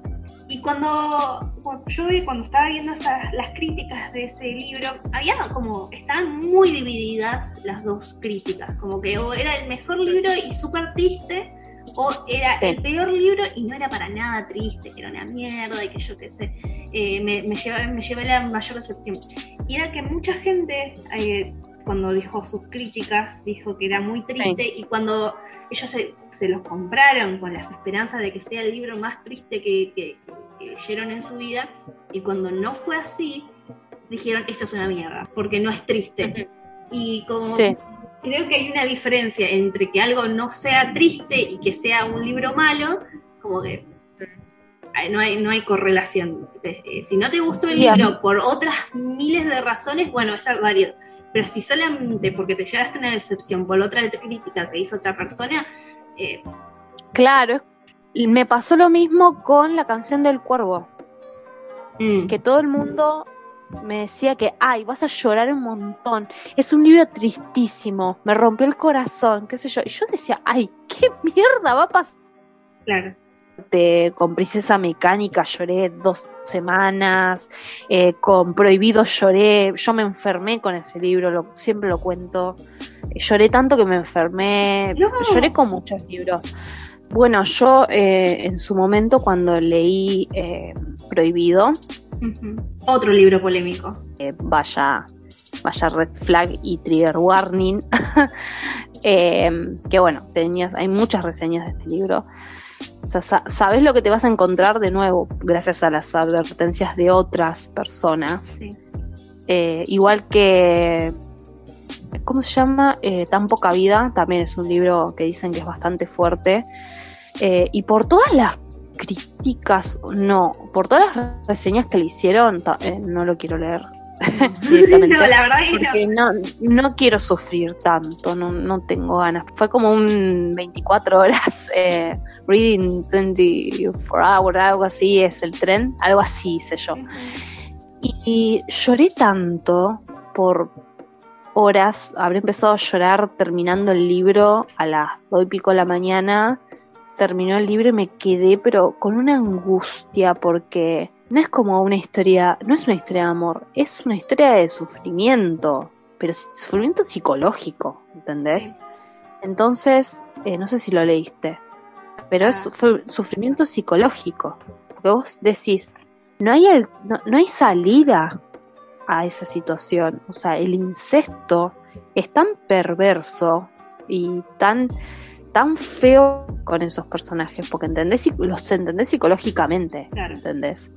y cuando, cuando yo cuando estaba viendo esas, las críticas de ese libro, había como, estaban muy divididas las dos críticas, como que o era el mejor libro y súper triste, o era Sí. el peor libro y no era para nada triste, que era una mierda y que yo qué sé, eh, me, me, llevé, me llevé la mayor decepción. Y era que mucha gente, eh, cuando dijo sus críticas, dijo que era muy triste y cuando ellos se, se los compraron con las esperanzas de que sea el libro más triste que, que- que leyeron en su vida, y cuando no fue así, dijeron, esto es una mierda, porque no es triste. Y como Sí. creo que hay una diferencia entre que algo no sea triste y que sea un libro malo, como que ay, no hay, no hay correlación. Eh, si no te gustó el Sí, libro por otras miles de razones, bueno, ya válido. Pero si solamente porque te llevaste una decepción por otra crítica que hizo otra persona, eh, Claro, me pasó lo mismo con la canción del cuervo. mm, que todo el mundo me decía que, ay, vas a llorar un montón. Es un libro tristísimo, me rompió el corazón, qué sé yo. Y yo decía, ay, ¿qué mierda va a pasar? claro. Con Princesa Mecánica lloré dos semanas, eh, con Prohibido lloré, yo me enfermé con ese libro, lo- siempre lo cuento. Eh, lloré tanto que me enfermé, No. lloré con muchos libros. Bueno, yo eh, en su momento cuando leí eh, Prohibido. Otro libro polémico. vaya, vaya red flag y trigger warning. Eh, que bueno, tenías, hay muchas reseñas de este libro. O sea, sa- sabes lo que te vas a encontrar de nuevo, gracias a las advertencias de otras personas. Sí. Eh, igual que. ¿Cómo se llama? Eh, Tan poca vida. También es un libro que dicen que es bastante fuerte. Eh, y por todas las críticas, no, por todas las reseñas que le hicieron, no lo quiero leer. directamente. No, la verdad es que porque no, no quiero sufrir tanto, no, no tengo ganas. Fue como un 24 horas eh, reading 24 hours, algo así es el tren, algo así hice yo. Y lloré tanto por horas, habré empezado a llorar terminando el libro a las dos y pico de la mañana, terminó el libro y me quedé pero con una angustia porque no es como una historia, no es una historia de amor, es una historia de sufrimiento, pero sufrimiento psicológico, ¿entendés? Entonces, eh, no sé si lo leíste, pero es su- sufrimiento psicológico, porque vos decís, no hay, el- no, no hay salida a esa situación, o sea, el incesto es tan perverso y tan tan feo con esos personajes, porque entendés, los entendés psicológicamente, Claro. ¿entendés?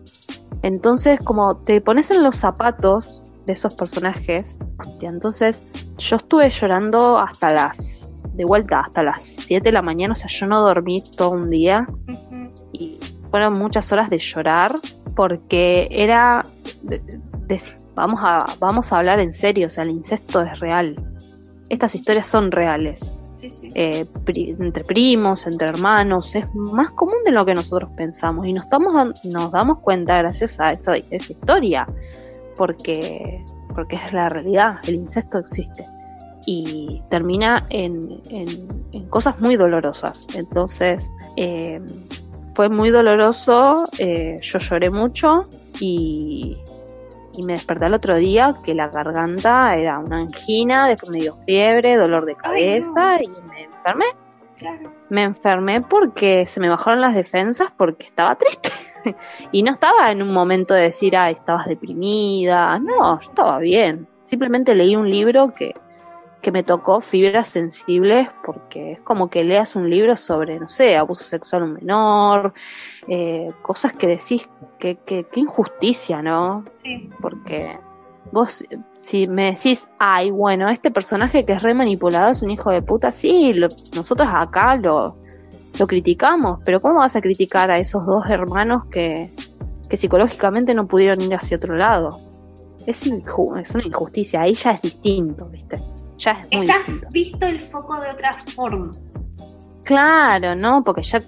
Entonces, como te pones en los zapatos de esos personajes, hostia, entonces yo estuve llorando hasta las, de vuelta, hasta las 7 de la mañana, o sea, yo no dormí todo un día y fueron muchas horas de llorar porque era, de- de- vamos, a, vamos a hablar en serio, o sea, el incesto es real. Estas historias son reales Eh, entre primos, entre hermanos, es más común de lo que nosotros pensamos y nos, estamos nos damos cuenta gracias a esa, esa historia, porque, porque es la realidad, el incesto existe y termina en cosas muy dolorosas. Entonces, eh, fue muy doloroso, eh, yo lloré mucho y, y me desperté el otro día que la garganta era una angina, después me dio fiebre, dolor de Ay, cabeza y me enfermé. Claro. Me enfermé porque se me bajaron las defensas porque estaba triste. y no estaba en un momento de decir, ay, estabas deprimida. No, yo estaba bien. Simplemente leí un libro que, que me tocó fibras sensibles porque es como que leas un libro sobre, no sé, abuso sexual a un menor, eh, cosas que decís, que, que, que injusticia, ¿no? Sí. porque vos si me decís, ay, bueno, este personaje que es re manipulador es un hijo de puta, sí, lo- nosotros acá lo, lo criticamos, pero ¿cómo vas a criticar a esos dos hermanos que, que psicológicamente no pudieron ir hacia otro lado? Es, inju- es una injusticia, ahí ya es distinto, ¿viste? Ya es muy Estás distinto. visto el foco de otra forma. Claro, ¿no? Porque ya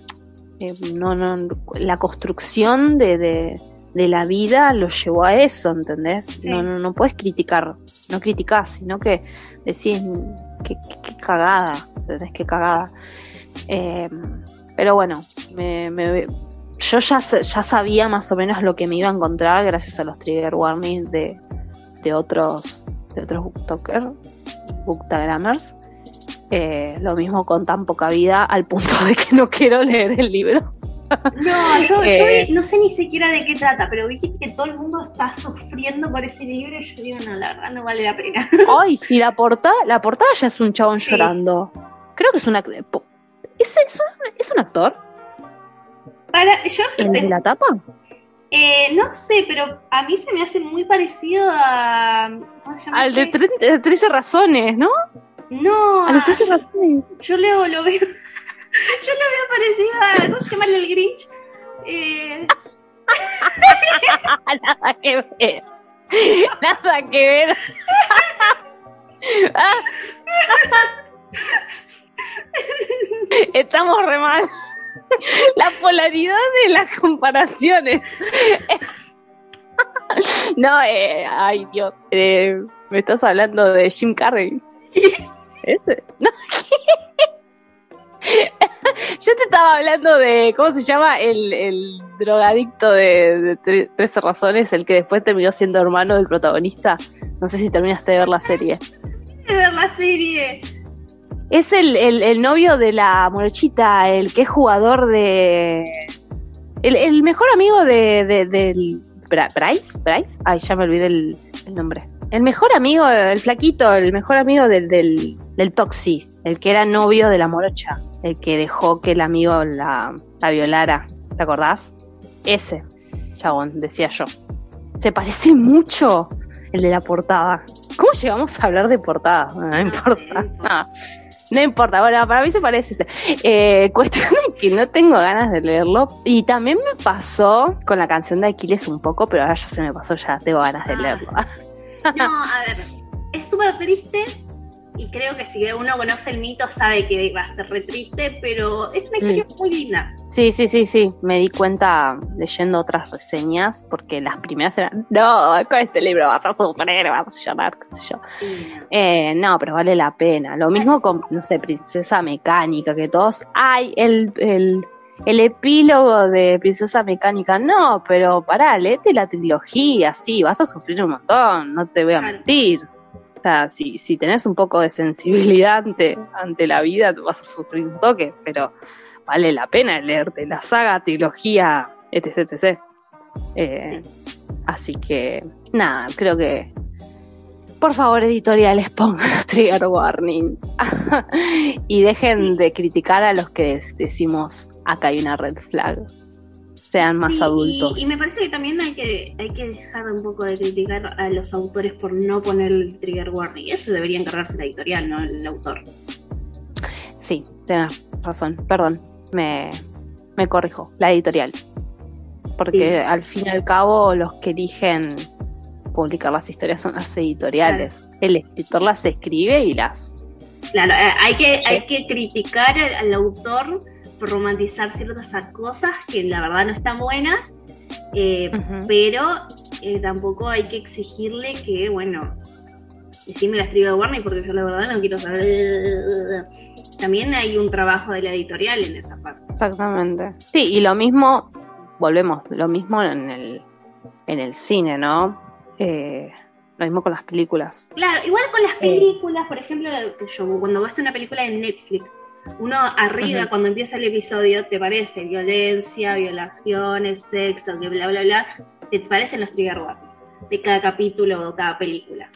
eh, no, no, la construcción de, de, de la vida lo llevó a eso, ¿entendés? Sí. No, no, no puedes criticar, no criticás, sino que decís, qué, qué- cagada, ¿entendés? Qué cagada. Eh, pero bueno, me, me- yo ya, ya sabía más o menos lo que me iba a encontrar gracias a los trigger warnings de, de otros de otros booktalkers y booktagrammers. Eh, lo mismo con tan poca vida al punto de que no quiero leer el libro. No, yo, Eh. no sé ni siquiera de qué trata, pero vi que todo el mundo está sufriendo por ese libro y yo digo, no, la verdad no vale la pena. Ay, si la portada, la portada ya es un chabón Sí. llorando. Creo que es una ¿Es, es, un, es un actor? Para, yo ¿El de la tapa? Eh, no sé, pero a mí se me hace muy parecido a. ¿Cómo se llama? Al de este? tre- de 13 razones, ¿no? No, Al de a- 13 razones. yo lo, lo veo. Yo lo veo parecido a. ¿Cómo se llama el Grinch? Eh, Nada que ver. Nada que ver. Estamos re mal. La polaridad de las comparaciones. No, eh, ay Dios. eh, me estás hablando de Jim Carrey. ¿Ese? No. Yo te estaba hablando de, ¿cómo se llama? El, el drogadicto de, de Tre- 13 razones, el que después terminó siendo hermano del protagonista. No sé si terminaste de ver la serie. de ver la serie. Es el, el, el novio de la morochita, el que es jugador de... El, el mejor amigo de, de- del... ¿Bryce? ¿Bryce? Ay, ya me olvidé el, el nombre. El mejor amigo, el flaquito, el mejor amigo del, del, del Toxi, el que era novio de la morocha, el que dejó que el amigo la, la violara. ¿Te acordás? Ese, chabón, decía yo. Se parece mucho el de la portada. ¿Cómo llegamos a hablar de portada? No, No importa. no no importa, bueno, para mí se parece. Eh, cuestión de que no tengo ganas de leerlo. Y también me pasó con la canción de Aquiles un poco, pero ahora ya se me pasó, ya tengo ganas de Ah. leerlo. No, a ver, es súper triste y creo que si uno conoce el mito sabe que va a ser re triste, pero es una historia muy linda. Sí, sí, sí, sí. Me di cuenta leyendo otras reseñas, porque las primeras eran, no, con este libro vas a sufrir, vas a llorar, qué sé yo. Sí. Eh, no, pero vale la pena. Lo mismo con, no sé, Princesa Mecánica, que todos, ay, el, el, el epílogo de Princesa Mecánica, no, pero pará, léete la trilogía, sí, vas a sufrir un montón, no te voy a Claro. mentir. Sea, si, si tenés un poco de sensibilidad ante, ante la vida, vas a sufrir un toque, pero vale la pena leerte la saga, trilogía, etc, etc. Eh, Así que, nada, creo que por favor, editoriales, pongan los trigger warnings. y dejen de criticar a los que decimos acá hay una red flag. Sean más Sí, adultos. Y, y me parece que también hay que, hay que dejar un poco de criticar a los autores por no poner el trigger warning. Eso debería encargarse la editorial, no el autor. Sí, tenés razón. Perdón, me, me corrijo. La editorial. Porque Sí. al fin y al cabo los que eligen publicar las historias son las editoriales. El escritor las escribe y las... Claro, eh, hay que, hay que criticar al, al autor romantizar ciertas cosas que la verdad no están buenas, eh, pero eh, tampoco hay que exigirle que, bueno, decime la trigger warning porque yo la verdad no quiero saber. También hay un trabajo de la editorial en esa parte. Exactamente. Sí, y lo mismo, volvemos, lo mismo en el, en el cine, ¿no? Eh, lo mismo con las películas. Claro, igual con las películas, por ejemplo, cuando vas a una película en Netflix, uno arriba, cuando empieza el episodio, te parece violencia, violaciones, sexo, que bla, bla, bla, te parecen los trigger warnings de cada capítulo o cada película.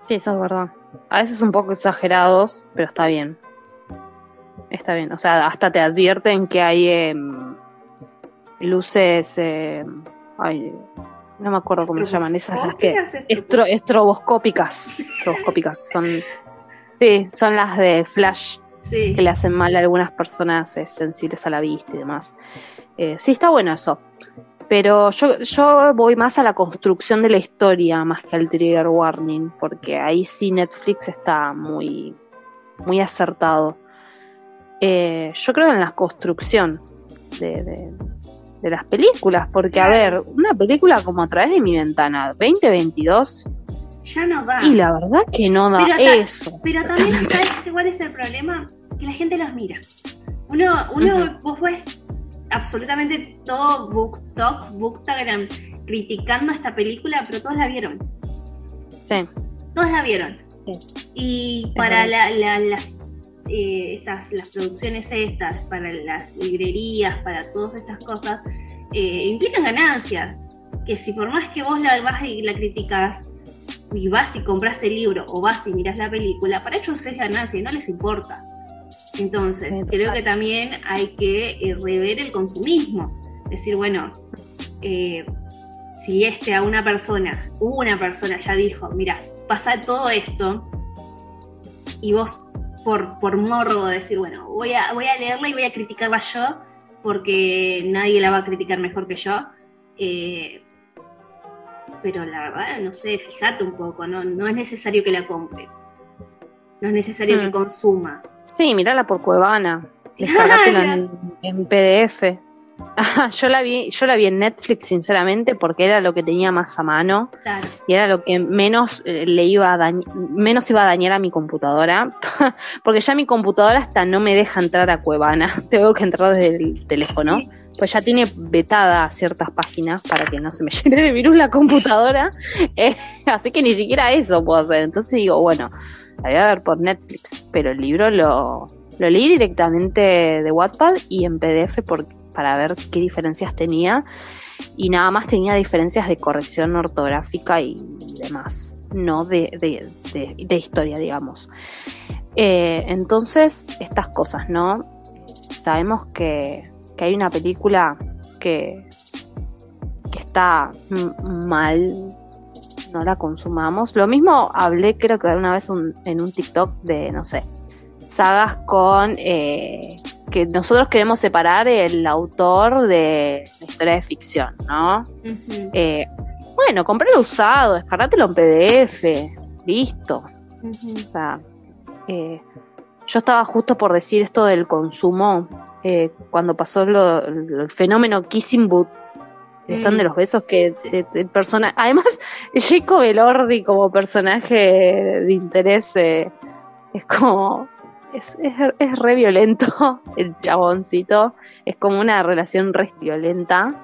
Sí, eso es verdad. A veces un poco exagerados, pero está bien. Está bien. O sea, hasta te advierten que hay em, luces. ay, no me acuerdo cómo se llaman. Esas las que. ¿Estroboscópicas? Estro, estroboscópicas. Estroboscópicas. Son. Sí, son las de Flash. Sí. que le hacen mal a algunas personas eh, sensibles a la vista y demás. Eh, sí, está bueno eso. Pero yo, yo voy más a la construcción de la historia más que al trigger warning, porque ahí sí Netflix está muy, muy acertado. Eh, yo creo en la construcción de, de- de las películas, porque a ver, una película como a través de mi ventana 2022, Ya no va. y la verdad que no da Pero eso. Pero también, ¿sabes cuál es el problema? Que la gente los mira. Uno, uno vos ves absolutamente todo BookTok, Booktagram, criticando esta película, pero todos la vieron. Sí. Todos la vieron. Sí. Y para la- la- las, eh, estas, las producciones estas, para las librerías, para todas estas cosas, eh, implican ganancias. Que si por más que vos la vas y la criticas, y vas y compras el libro o vas y miras la película, para ellos es ganancia y no les importa. Entonces, Sí, creo que también hay que eh, rever el consumismo. Decir, bueno, eh, si este a una persona, una persona ya dijo, mira, pasa todo esto, y vos por, por morbo decir, bueno, voy a, voy a leerla y voy a criticarla yo, porque nadie la va a criticar mejor que yo. eh, pero la verdad, no sé, fíjate un poco, no, no es necesario que la compres. No es necesario Mm. que consumas. Sí, mirala por Cuevana. Descargátela en, en PDF. Ajá, yo la vi, yo la vi en Netflix, sinceramente, porque era lo que tenía más a mano Claro. y era lo que menos eh, le iba a menos iba a dañar a mi computadora. porque ya mi computadora hasta no me deja entrar a Cuevana. Tengo que entrar desde el teléfono. Sí. Pues ya tiene vetada ciertas páginas para que no se me llene de virus la computadora. Eh, así que ni siquiera eso puedo hacer. Entonces digo, bueno, la voy a ver por Netflix, pero el libro lo, lo leí directamente de Wattpad y en PDF por- para ver qué diferencias tenía. Y nada más tenía diferencias de corrección ortográfica y demás, no de, de- de- historia, digamos. Eh, entonces, estas cosas, ¿no? Sabemos que, que hay una película que, que está mal, no la consumamos. Lo mismo hablé, creo que una vez en un TikTok de, no sé, sagas con eh, que nosotros queremos separar el autor de la historia de ficción, ¿no? Eh, Bueno, compralo usado, descargátelo en PDF, listo. O sea, eh, yo estaba justo por decir esto del consumo eh, cuando pasó lo- lo- el fenómeno Kissing Boot. El stand Mm. de los besos que Sí. de- de persona además Jacob Elordi como personaje de interés eh, es como es, es, es re violento el chaboncito es como una relación re violenta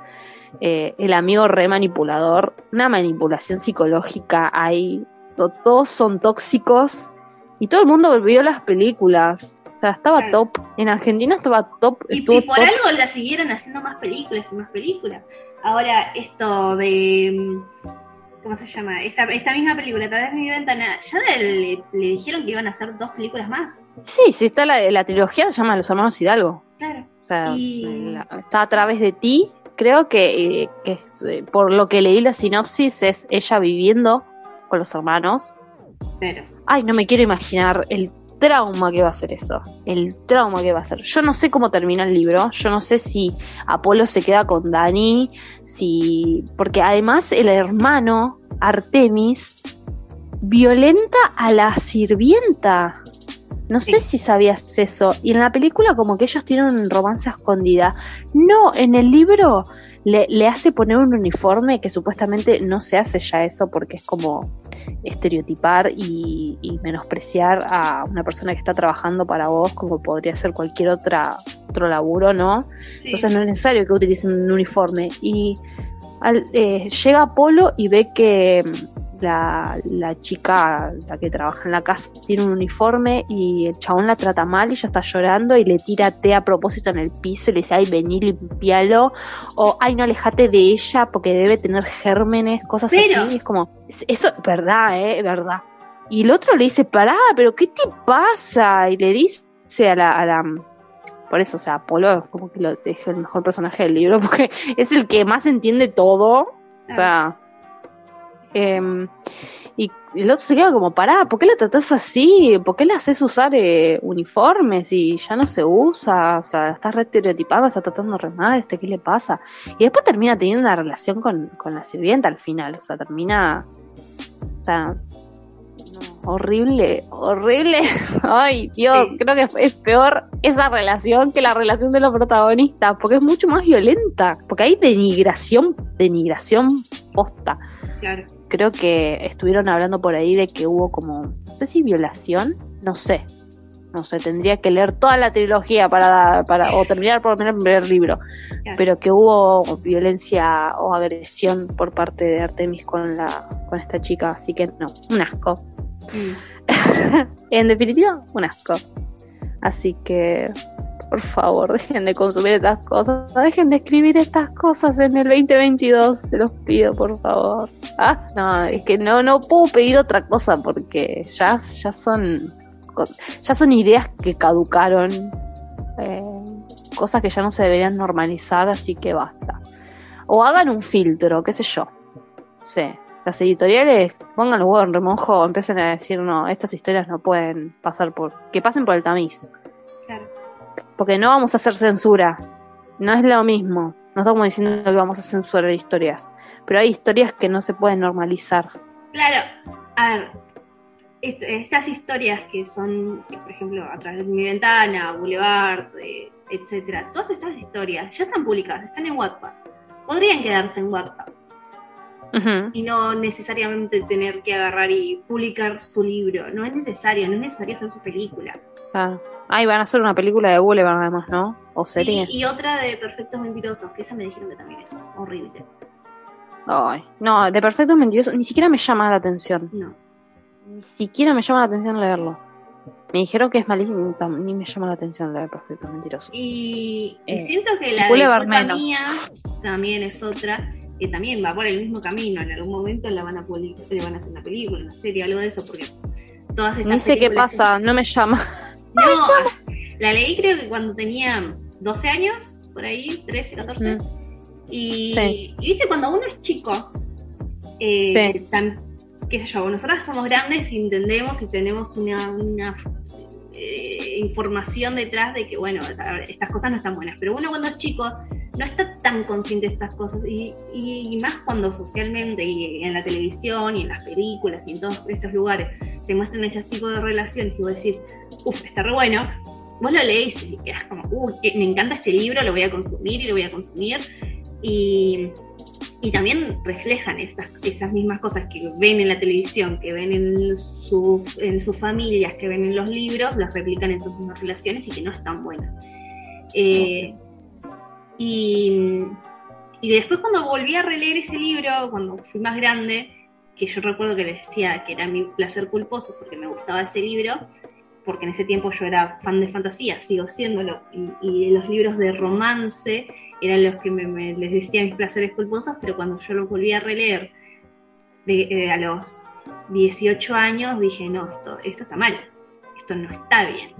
eh, el amigo re manipulador una manipulación psicológica ahí to- todos son tóxicos y todo el mundo vio las películas o sea estaba Claro. top en Argentina estaba top Y, por top. algo la siguieron haciendo más películas y más películas. Ahora, esto de. ¿Cómo se llama? Esta, esta misma película, de mi ventana, ya le, le- le dijeron que iban a hacer dos películas más. sí sí está la, la trilogía se llama Los Hermanos Hidalgo Claro. O sea, Y- la- está a través de ti. Creo que, eh, que eh, por lo que leí la sinopsis es ella viviendo con los hermanos. Pero. Ay, no me quiero imaginar el trauma que va a ser eso. El trauma que va a ser. Yo no sé cómo termina el libro. Yo no sé si Apolo se queda con Dani. Si. Porque además el hermano, Artemis, violenta a la sirvienta. No sé si sabías eso. Y en la película como que ellos tienen un romance a escondida. No, en el libro le, le hace poner un uniforme que supuestamente no se hace ya eso porque es como estereotipar y, y menospreciar a una persona que está trabajando para vos como podría ser cualquier otra otro laburo, ¿no? Sí. Entonces no es necesario que utilicen un uniforme. Y al- eh, llega Apolo y ve que la, la chica, la que trabaja en la casa, tiene un uniforme y el chabón la trata mal y ella está llorando y le tira té a propósito en el piso y le dice, ay, vení, limpialo. O, ay, no, alejate de ella porque debe tener gérmenes, cosas Pero- así. Y es como, es- eso es verdad, ¿eh? Verdad. Y el otro le dice, pará, pero ¿qué te pasa? Y le dice a la, a la por eso, o sea, Apolo es como que lo, es el mejor personaje del libro, porque es el que más entiende todo. O sea. Em, y el otro se queda como, pará, ¿por qué la tratás así? ¿Por qué le haces usar eh, uniformes y ya no se usa? O sea, estás re estereotipada, está tratando re mal, este, ¿qué le pasa? Y después termina teniendo una relación con, con la sirvienta al final, o sea, termina. O sea. horrible, horrible. Ay, Dios, Sí. creo que es peor esa relación que la relación de los protagonistas, porque es mucho más violenta, porque hay denigración, denigración posta. Claro. Creo que estuvieron hablando por ahí de que hubo como, no sé si violación, no sé. No sé, tendría que leer toda la trilogía para, para o terminar por lo menos el primer libro. Claro. Pero que hubo violencia o agresión por parte de Artemis con la con esta chica, así que no, un asco. Mm. En definitiva, un asco. Así que, por favor, dejen de consumir estas cosas. Dejen de escribir estas cosas en el 2022. Se los pido, por favor. Ah, no, es que no, no puedo pedir otra cosa porque ya, ya son ya son ideas que caducaron. eh, cosas que ya no se deberían normalizar, así que basta. O hagan un filtro, qué sé yo. Sí. Las editoriales pongan los huevos en remojo, empiecen a decir, no, estas historias no pueden pasar por... que pasen por el tamiz. Porque no vamos a hacer censura. No es lo mismo. No estamos diciendo que vamos a censurar historias. Pero hay historias que no se pueden normalizar. Claro, a ver, est- estas historias que son, por ejemplo, a través de mi ventana, Boulevard, eh, etcétera, todas estas historias ya están publicadas, están en Wattpad. Podrían quedarse en Wattpad Ujú. y no necesariamente tener que agarrar y publicar su libro. No es necesario, no es necesario hacer su película. Ah, y van a hacer una película de Boulevard además, ¿no? O serie. Sí, y otra de Perfectos Mentirosos, que esa me dijeron que también es horrible. Ay, no, de Perfectos Mentirosos ni siquiera me llama la atención. No. Ni siquiera me llama la atención leerlo. Me dijeron que es malísimo, ni me llama la atención leer Perfectos Mentirosos. Y, y Eh, siento que la de Boulevard menos. mía también es otra que también va por el mismo camino. En algún momento la van a publicar, le van a hacer una película, una serie, algo de eso, porque todas estas Ni sé qué pasa, no me llama. No, la leí creo que cuando tenía 12 años, por ahí, 13, 14. Mm. Y, Sí. y viste, cuando uno es chico, eh, tan- qué sé yo, nosotras somos grandes y entendemos y tenemos una, una, eh, información detrás de que, bueno, estas cosas no están buenas. Pero uno cuando es chico no está tan consciente de estas cosas. Y, y más cuando socialmente y en la televisión y en las películas y en todos estos lugares se muestran ese tipo de relaciones y vos decís, uff, está re bueno, vos lo lees y quedas como, uy, me encanta este libro, lo voy a consumir y lo voy a consumir. Y, y también reflejan estas, esas mismas cosas que ven en la televisión, que ven en, su, en sus familias, que ven en los libros, las replican en sus mismas relaciones y que no están buenas. Eh, y, después cuando volví a releer ese libro, cuando fui más grande, que yo recuerdo que les decía que era mi placer culposo porque me gustaba ese libro, porque en ese tiempo yo era fan de fantasía, sigo siéndolo, y, los libros de romance eran los que me, les decía mis placeres culposos, pero cuando yo los volví a releer eh, a los 18 años, dije, no, esto, esto está mal, esto no está bien.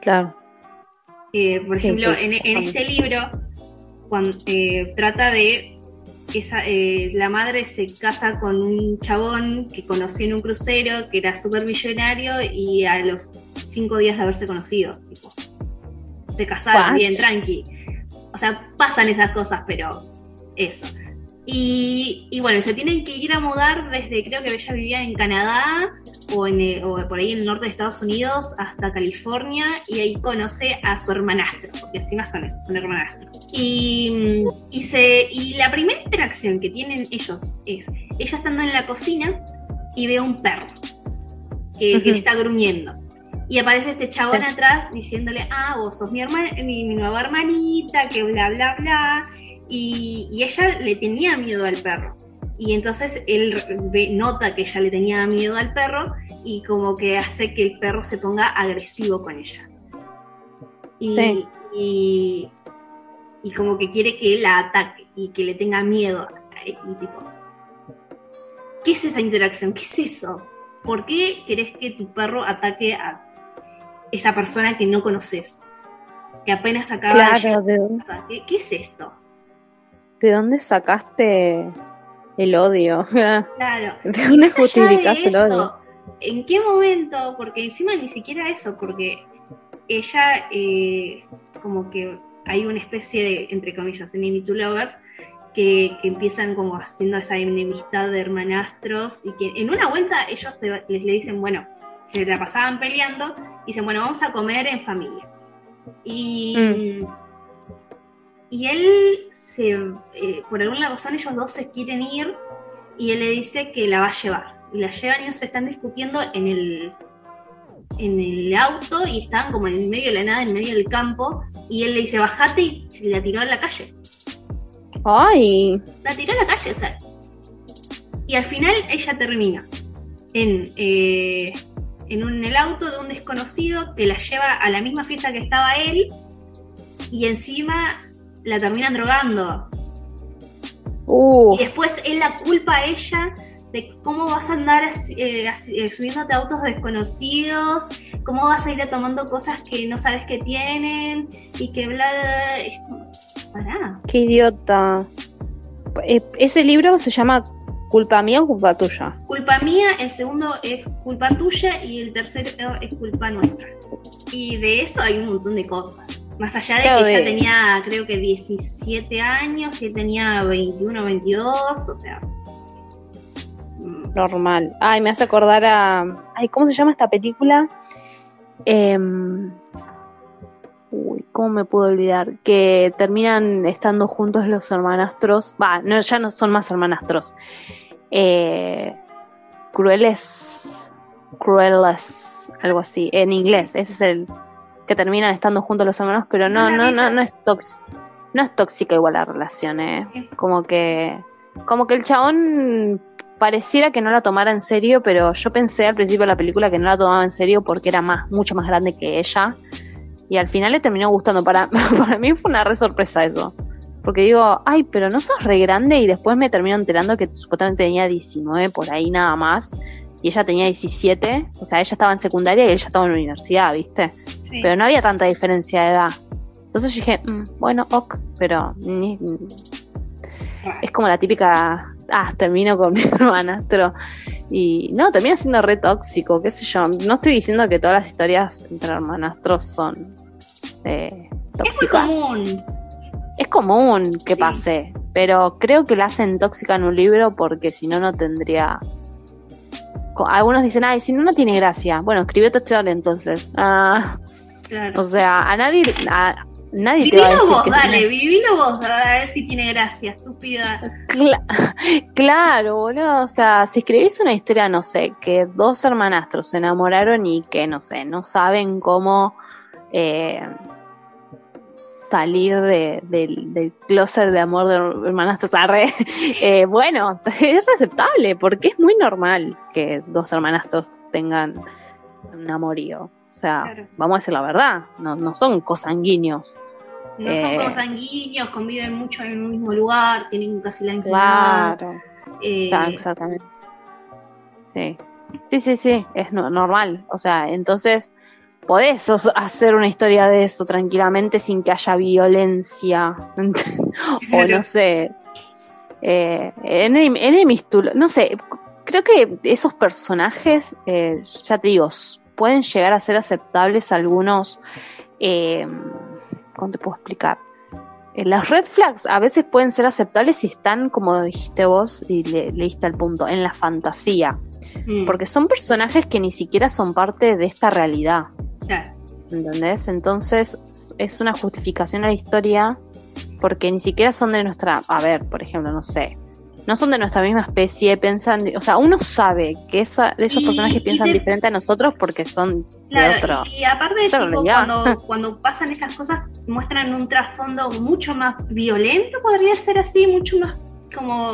Claro. Eh, por ejemplo, En, en, este libro, cuando eh, trata de esa, eh, la madre se casa con un chabón que conoció en un crucero, que era súper millonario, y a los cinco días de haberse conocido, tipo, se casaron What? bien, tranqui. O sea, pasan esas cosas, pero eso. Y, y bueno, se tienen que ir a mudar desde, creo que ella vivía en Canadá o, en, o por ahí en el norte de Estados Unidos hasta California y ahí conoce a su hermanastro, porque encima son esos, son hermanastros. Y, y, se, y la primera interacción que tienen ellos es ella estando en la cocina y ve un perro que, que le está gruñendo. Y aparece este chabón Sí. atrás diciéndole, ah, vos sos mi, hermana, mi, mi nueva hermanita, que bla, bla, bla. Y, y ella le tenía miedo al perro. Y entonces él ve- nota que ella le tenía miedo al perro y como que hace que el perro se ponga agresivo con ella. Y, Sí. y, y como que quiere que la ataque y que le tenga miedo. Y tipo, ¿qué es esa interacción? ¿Qué es eso? ¿Por qué querés que tu perro ataque a esa persona que no conoces? Que apenas acaba de Claro, ¿de. ¿Qué, qué es esto? de dónde sacaste el odio? ¿De Claro. dónde de justificás el odio? ¿En qué momento? Porque encima ni siquiera eso, porque ella, eh, como que hay una especie de, entre comillas, enemy to lovers, que, que empiezan como haciendo esa enemistad de hermanastros y que en una vuelta ellos se- les le dicen, bueno, se la pasaban peleando, y dicen, bueno, vamos a comer en familia. Y, y él, se, eh, por alguna razón, ellos dos se quieren ir y él le dice que la va a llevar. Y la llevan y ellos se están discutiendo en el, en el auto y estaban como en el medio de la nada, en medio del campo. Y él le dice, bajate y se la tiró a la calle. Ay, La tiró a la calle, o sea. Y al final ella termina en, eh, en un, el auto de un desconocido que la lleva a la misma fiesta que estaba él y encima la terminan drogando. Y después él la culpa a ella de cómo vas a andar eh, eh, subiéndote a autos desconocidos, cómo vas a ir tomando cosas que no sabes que tienen y que bla, bla, pará. qué idiota. Eh, Ese libro se llama ¿Culpa mía o culpa tuya? Culpa mía, el segundo es culpa tuya y el tercero es culpa nuestra. Y de eso hay un montón de cosas. Más allá de Claro, que ella de- tenía, creo que 17 años y él tenía 21, 22, o sea. mm, Normal. Ay, me hace acordar a. Ay, ¿cómo se llama esta película? Em, Uy, ¿cómo me puedo olvidar? Que terminan estando juntos los hermanastros. Va, no, ya no son más hermanastros. Eh, crueles. Crueles. Algo así. En inglés. Ese es el. Que terminan estando juntos los hermanos. Pero no, No no, no, es tóxica. No es tóxica igual la relación, eh. Como que. Como que el chabón pareciera que no la tomara en serio, pero yo pensé al principio de la película que no la tomaba en serio porque era más, mucho más grande que ella. Y al final le terminó gustando. Para, para mí fue una re sorpresa eso. Porque digo, ay, pero no sos re grande y después me termino enterando que supuestamente tenía 19 por ahí nada más. Y ella tenía 17, o sea, ella estaba en secundaria y ella estaba en la universidad, ¿viste? sí. Pero no había tanta diferencia de edad. Entonces yo dije, "Mm, bueno, ok, pero ni- es como la típica, ah, termino con mi hermanastro. Y no, termina siendo re tóxico, qué sé yo. No estoy diciendo que todas las historias entre hermanastros son eh, Es muy tóxicas. común. es común que Sí. pase, pero creo que la hacen tóxica en un libro porque si no, no tendría. Algunos dicen, ay, si no, no tiene gracia. Bueno, escribe otra historia entonces. Ah, Claro. o sea, a nadie, a nadie te va a Vivilo decir vos, que dale, tiene- vivilo vos, a ver si tiene gracia, estúpida. Cla- claro, boludo. O sea, si escribís una historia, no sé, que dos hermanastros se enamoraron y que, no sé, no saben cómo eh, salir de- del, del closet de amor de hermanastros, arre, eh, bueno, es aceptable porque es muy normal que dos hermanastros tengan un amorío. O sea, Claro. vamos a decir la verdad, no, no son cosanguíneos. No Eh. son como sanguíneos, conviven mucho en un mismo lugar, tienen casi la misma. Claro. eh, exactamente. Sí. Sí, sí, sí, es no- normal. O sea, entonces podés hacer una historia de eso tranquilamente sin que haya violencia. o no sé. Eh, enem- enemies to no sé. Creo que esos personajes, eh, ya te digo, pueden llegar a ser aceptables algunos. Eh, ¿Cómo te puedo explicar? Eh, Las red flags a veces pueden ser aceptables si están, como dijiste vos, y le, leíste al punto, en la fantasía. mm, Porque son personajes que ni siquiera son parte de esta realidad. Claro. ¿Entendés? Entonces es una justificación a la historia porque ni siquiera son de nuestra... A ver, por ejemplo, no sé. No son de nuestra misma especie, piensan... O sea, uno sabe que esa, esos Y- personajes y piensan te- diferente a nosotros porque son de otro... y, aparte, otra tipo, cuando, cuando pasan estas cosas, muestran un trasfondo mucho más violento, podría ser así, mucho más como,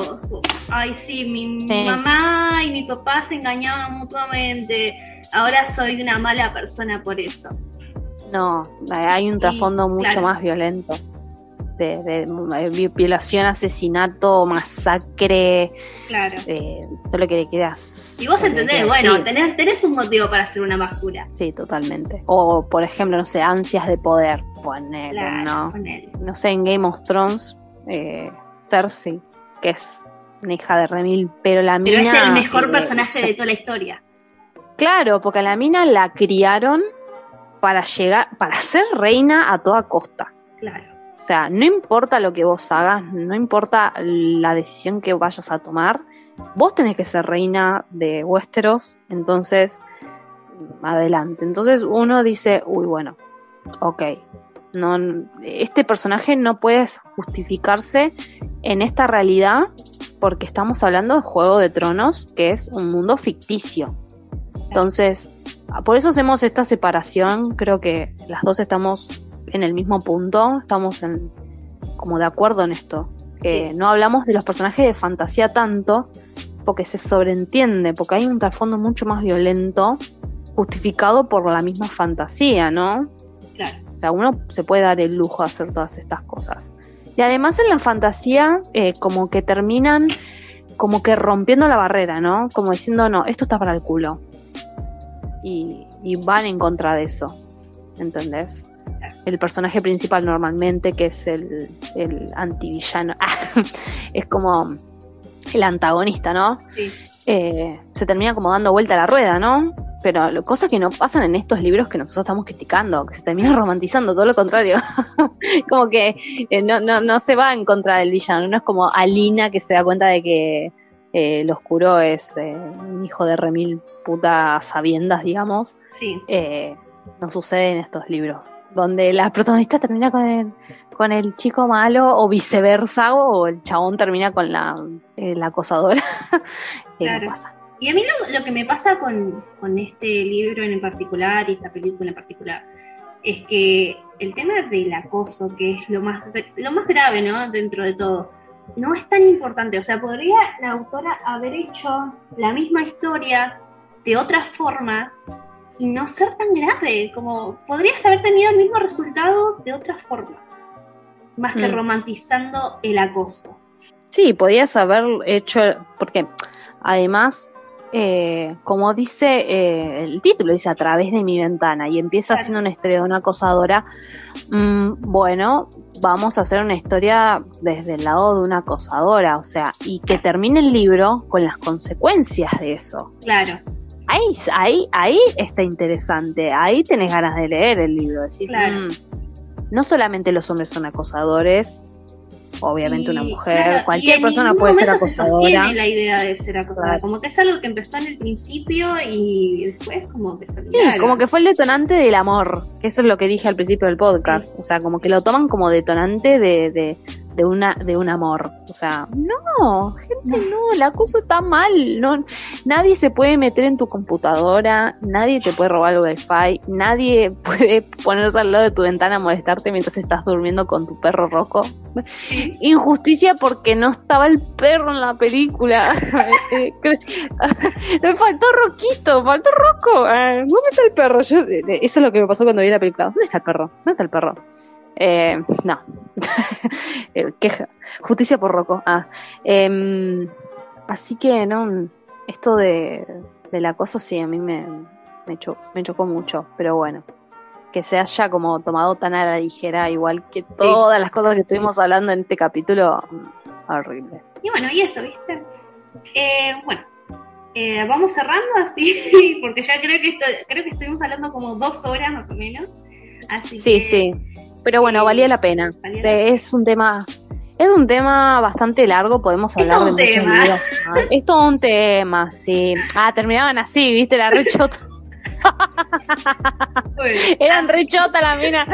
ay, sí, mi Sí. mamá y mi papá se engañaban mutuamente, ahora soy una mala persona por eso. No, hay un trasfondo mucho claro. más violento. De, de- de vi- violación, asesinato, masacre, Claro. eh, todo lo que le quieras. Y vos entendés, bueno, tenés, tenés un motivo para hacer una basura. Sí, totalmente. O, por ejemplo, no sé, ansias de poder. Claro, ¿no? ponele. No sé, en Game of Thrones, eh, Cersei, que es una hija de Remil, pero la Pero mina. es el mejor eh, personaje de toda la historia. Claro, porque a la mina la criaron para llegar, para ser reina a toda costa. Claro. O sea, no importa lo que vos hagas, no importa la decisión que vayas a tomar, vos tenés que ser reina de Westeros, entonces, adelante. Entonces uno dice, uy, bueno, ok, no, este personaje no puede justificarse en esta realidad porque estamos hablando de Juego de Tronos, que es un mundo ficticio. Entonces, por eso hacemos esta separación, creo que las dos estamos en el mismo punto, estamos en, como de acuerdo en esto. Que Sí. no hablamos de los personajes de fantasía tanto, porque se sobreentiende, porque hay un trasfondo mucho más violento, justificado por la misma fantasía, ¿no? O sea, uno se puede dar el lujo de hacer todas estas cosas. Y además en la fantasía, eh, como que terminan como que rompiendo la barrera, ¿no? Como diciendo, no, esto está para el culo. Y, y van en contra de eso, ¿entendés? El personaje principal normalmente, que es el, el antivillano, es como el antagonista, ¿no? Sí. Eh, se termina como dando vuelta a la rueda, ¿no? Pero lo- cosas que no pasan en estos libros que nosotros estamos criticando, que se termina romantizando, todo lo contrario. como que eh, no, no, no se va en contra del villano, no es como Alina que se da cuenta de que eh, el oscuro es eh, un hijo de remil puta sabiendas, digamos. Sí. Eh, no sucede en estos libros, donde la protagonista termina con el, con el chico malo o viceversa, o el chabón termina con la, la acosadora. Claro. pasa. Y a mí lo, lo que me pasa con, con este libro en particular y esta película en particular es que el tema del acoso, que es lo más, lo más grave, ¿no? Dentro de todo, no es tan importante. O sea, podría la autora haber hecho la misma historia de otra forma y no ser tan grave. Como podrías haber tenido el mismo resultado de otra forma, más que Mm. romantizando el acoso. Sí, podías haber hecho, porque además, eh, como dice eh, el título, dice a través de mi ventana y empieza Claro. haciendo una historia de una acosadora, mm, bueno, vamos a hacer una historia desde el lado de una acosadora, o sea, y que termine el libro con las consecuencias de eso. Claro, Ahí, ahí, ahí está interesante, ahí tenés ganas de leer el libro, decís, Claro. "Mm, no solamente los hombres son acosadores, obviamente una mujer, claro, cualquier persona puede ser se acosadora. sostiene la idea de ser acosadora, Claro. como que es algo que empezó en el principio y después como que se Sí, como que fue el detonante del amor. Eso es lo que dije al principio del podcast. O sea, como que lo toman como detonante de, de, de una, de un amor. O sea, no, gente, no, el acoso está mal. No, nadie se puede meter en tu computadora, nadie te puede robar el wifi, nadie puede ponerse al lado de tu ventana a molestarte mientras estás durmiendo con tu perro rojo. Sí. Injusticia porque no estaba el perro en la película. Eh, Me faltó Roquito, faltó Rocco. Ah, ¿Dónde está el perro? Yo- eh, eh, eso es lo que me pasó cuando vi la película. ¿Dónde está el perro? ¿Dónde está el perro? Eh, no. Eh, queja. Justicia por Rocco. Ah. Em, así que, no. Esto de, del acoso sí, a mí me, me, cho- me chocó mucho. Pero bueno. Que se haya como tomado tan a la ligera, igual que todas las cosas que estuvimos hablando en este capítulo. Horrible. Y bueno, y eso, ¿viste? Eh, bueno, eh, vamos cerrando así, porque ya creo que esto, creo que estuvimos hablando como dos horas más o menos. Así Sí, que, sí. Pero bueno, valía la pena. valía la Te- Es un tema. Es un tema bastante largo, podemos Es hablar de un tema. Es todo un tema, sí. Ah, terminaban así, viste, la rechota. Eran rechota la mina.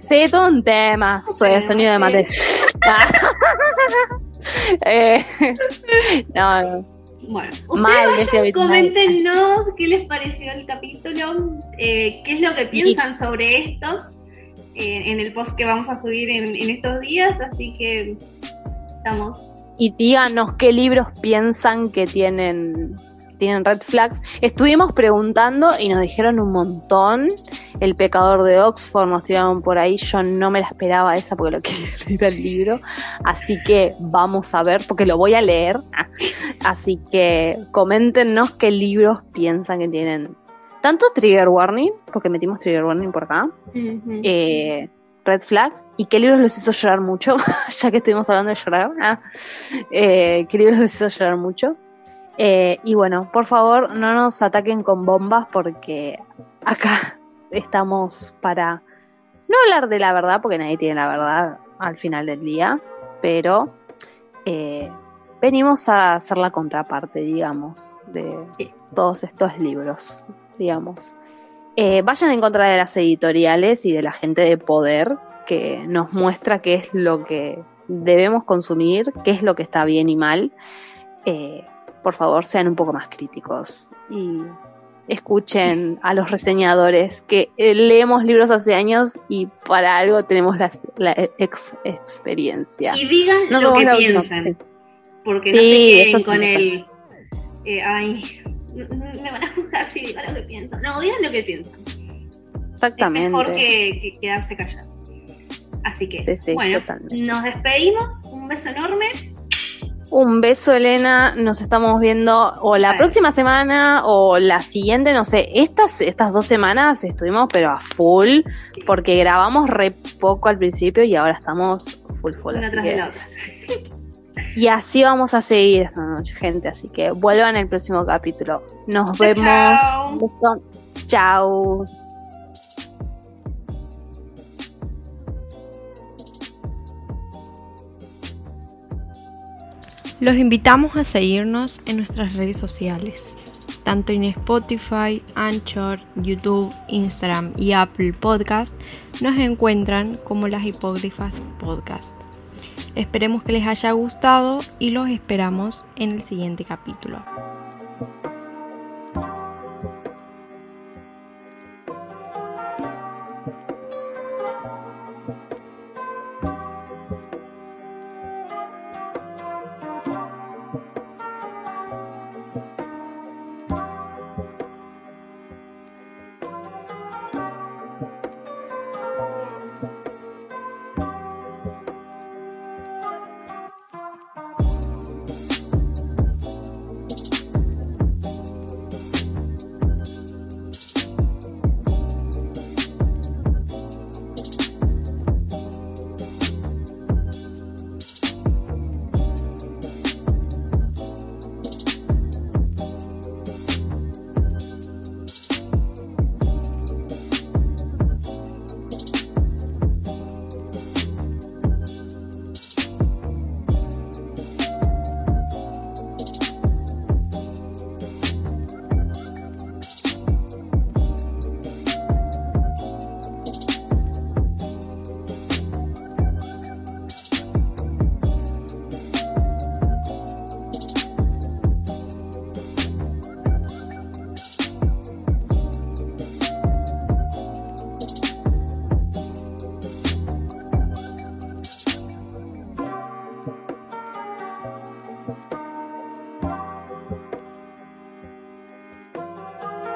Sí, todo un tema. Soy el sonido de mate. Ah. Eh, no, no. Bueno, ustedes vayan, coméntenos qué les pareció el capítulo, eh, qué es lo que piensan sobre esto en el post que vamos a subir en, en estos días, así que estamos. y díganos qué libros piensan que tienen tienen red flags. Estuvimos preguntando y nos dijeron un montón. El pecador de Oxford nos tiraron por ahí. Yo no me la esperaba esa porque lo quería leer el libro. Así que vamos a ver porque lo voy a leer. Así que coméntenos qué libros piensan que tienen. Tanto trigger warning, porque metimos trigger warning por acá, eh, red flags y qué libros los hizo llorar mucho, ya que estuvimos hablando de llorar. ah, eh, qué libros los hizo llorar mucho. Eh, y bueno, por favor, no nos ataquen con bombas porque acá estamos para no hablar de la verdad, porque nadie tiene la verdad al final del día, pero eh, venimos a hacer la contraparte, digamos, de Sí. todos estos libros, digamos. Eh, vayan en contra de las editoriales y de la gente de poder que nos muestra qué es lo que debemos consumir, qué es lo que está bien y mal. Eh, por favor, sean un poco más críticos y escuchen a los reseñadores que eh, leemos libros hace años y para algo tenemos las- la, ex- experiencia. Y digan No lo que piensan, sí. porque no Sí, se eso queden sí con el. eh, ay, me van a juzgar si digo lo que piensan. No, digan lo que piensan. Es Exactamente. mejor que, que quedarse callado. Así que, Sí, sí, bueno, totalmente. nos despedimos. Un beso enorme. Un beso, Elena. Nos estamos viendo o la próxima semana o la siguiente, no sé. Estas, estas dos semanas estuvimos pero a full porque grabamos re poco al principio y ahora estamos full full. Una así tras que- de la otra. Y así vamos a seguir esta noche, gente. Así que vuelvan el próximo capítulo. Nos vemos. Chao. Los invitamos a seguirnos en nuestras redes sociales, tanto en Spotify, Anchor, YouTube, Instagram y Apple Podcast. Nos encuentran como las hipógrafas podcast. Esperemos que les haya gustado y los esperamos en el siguiente capítulo.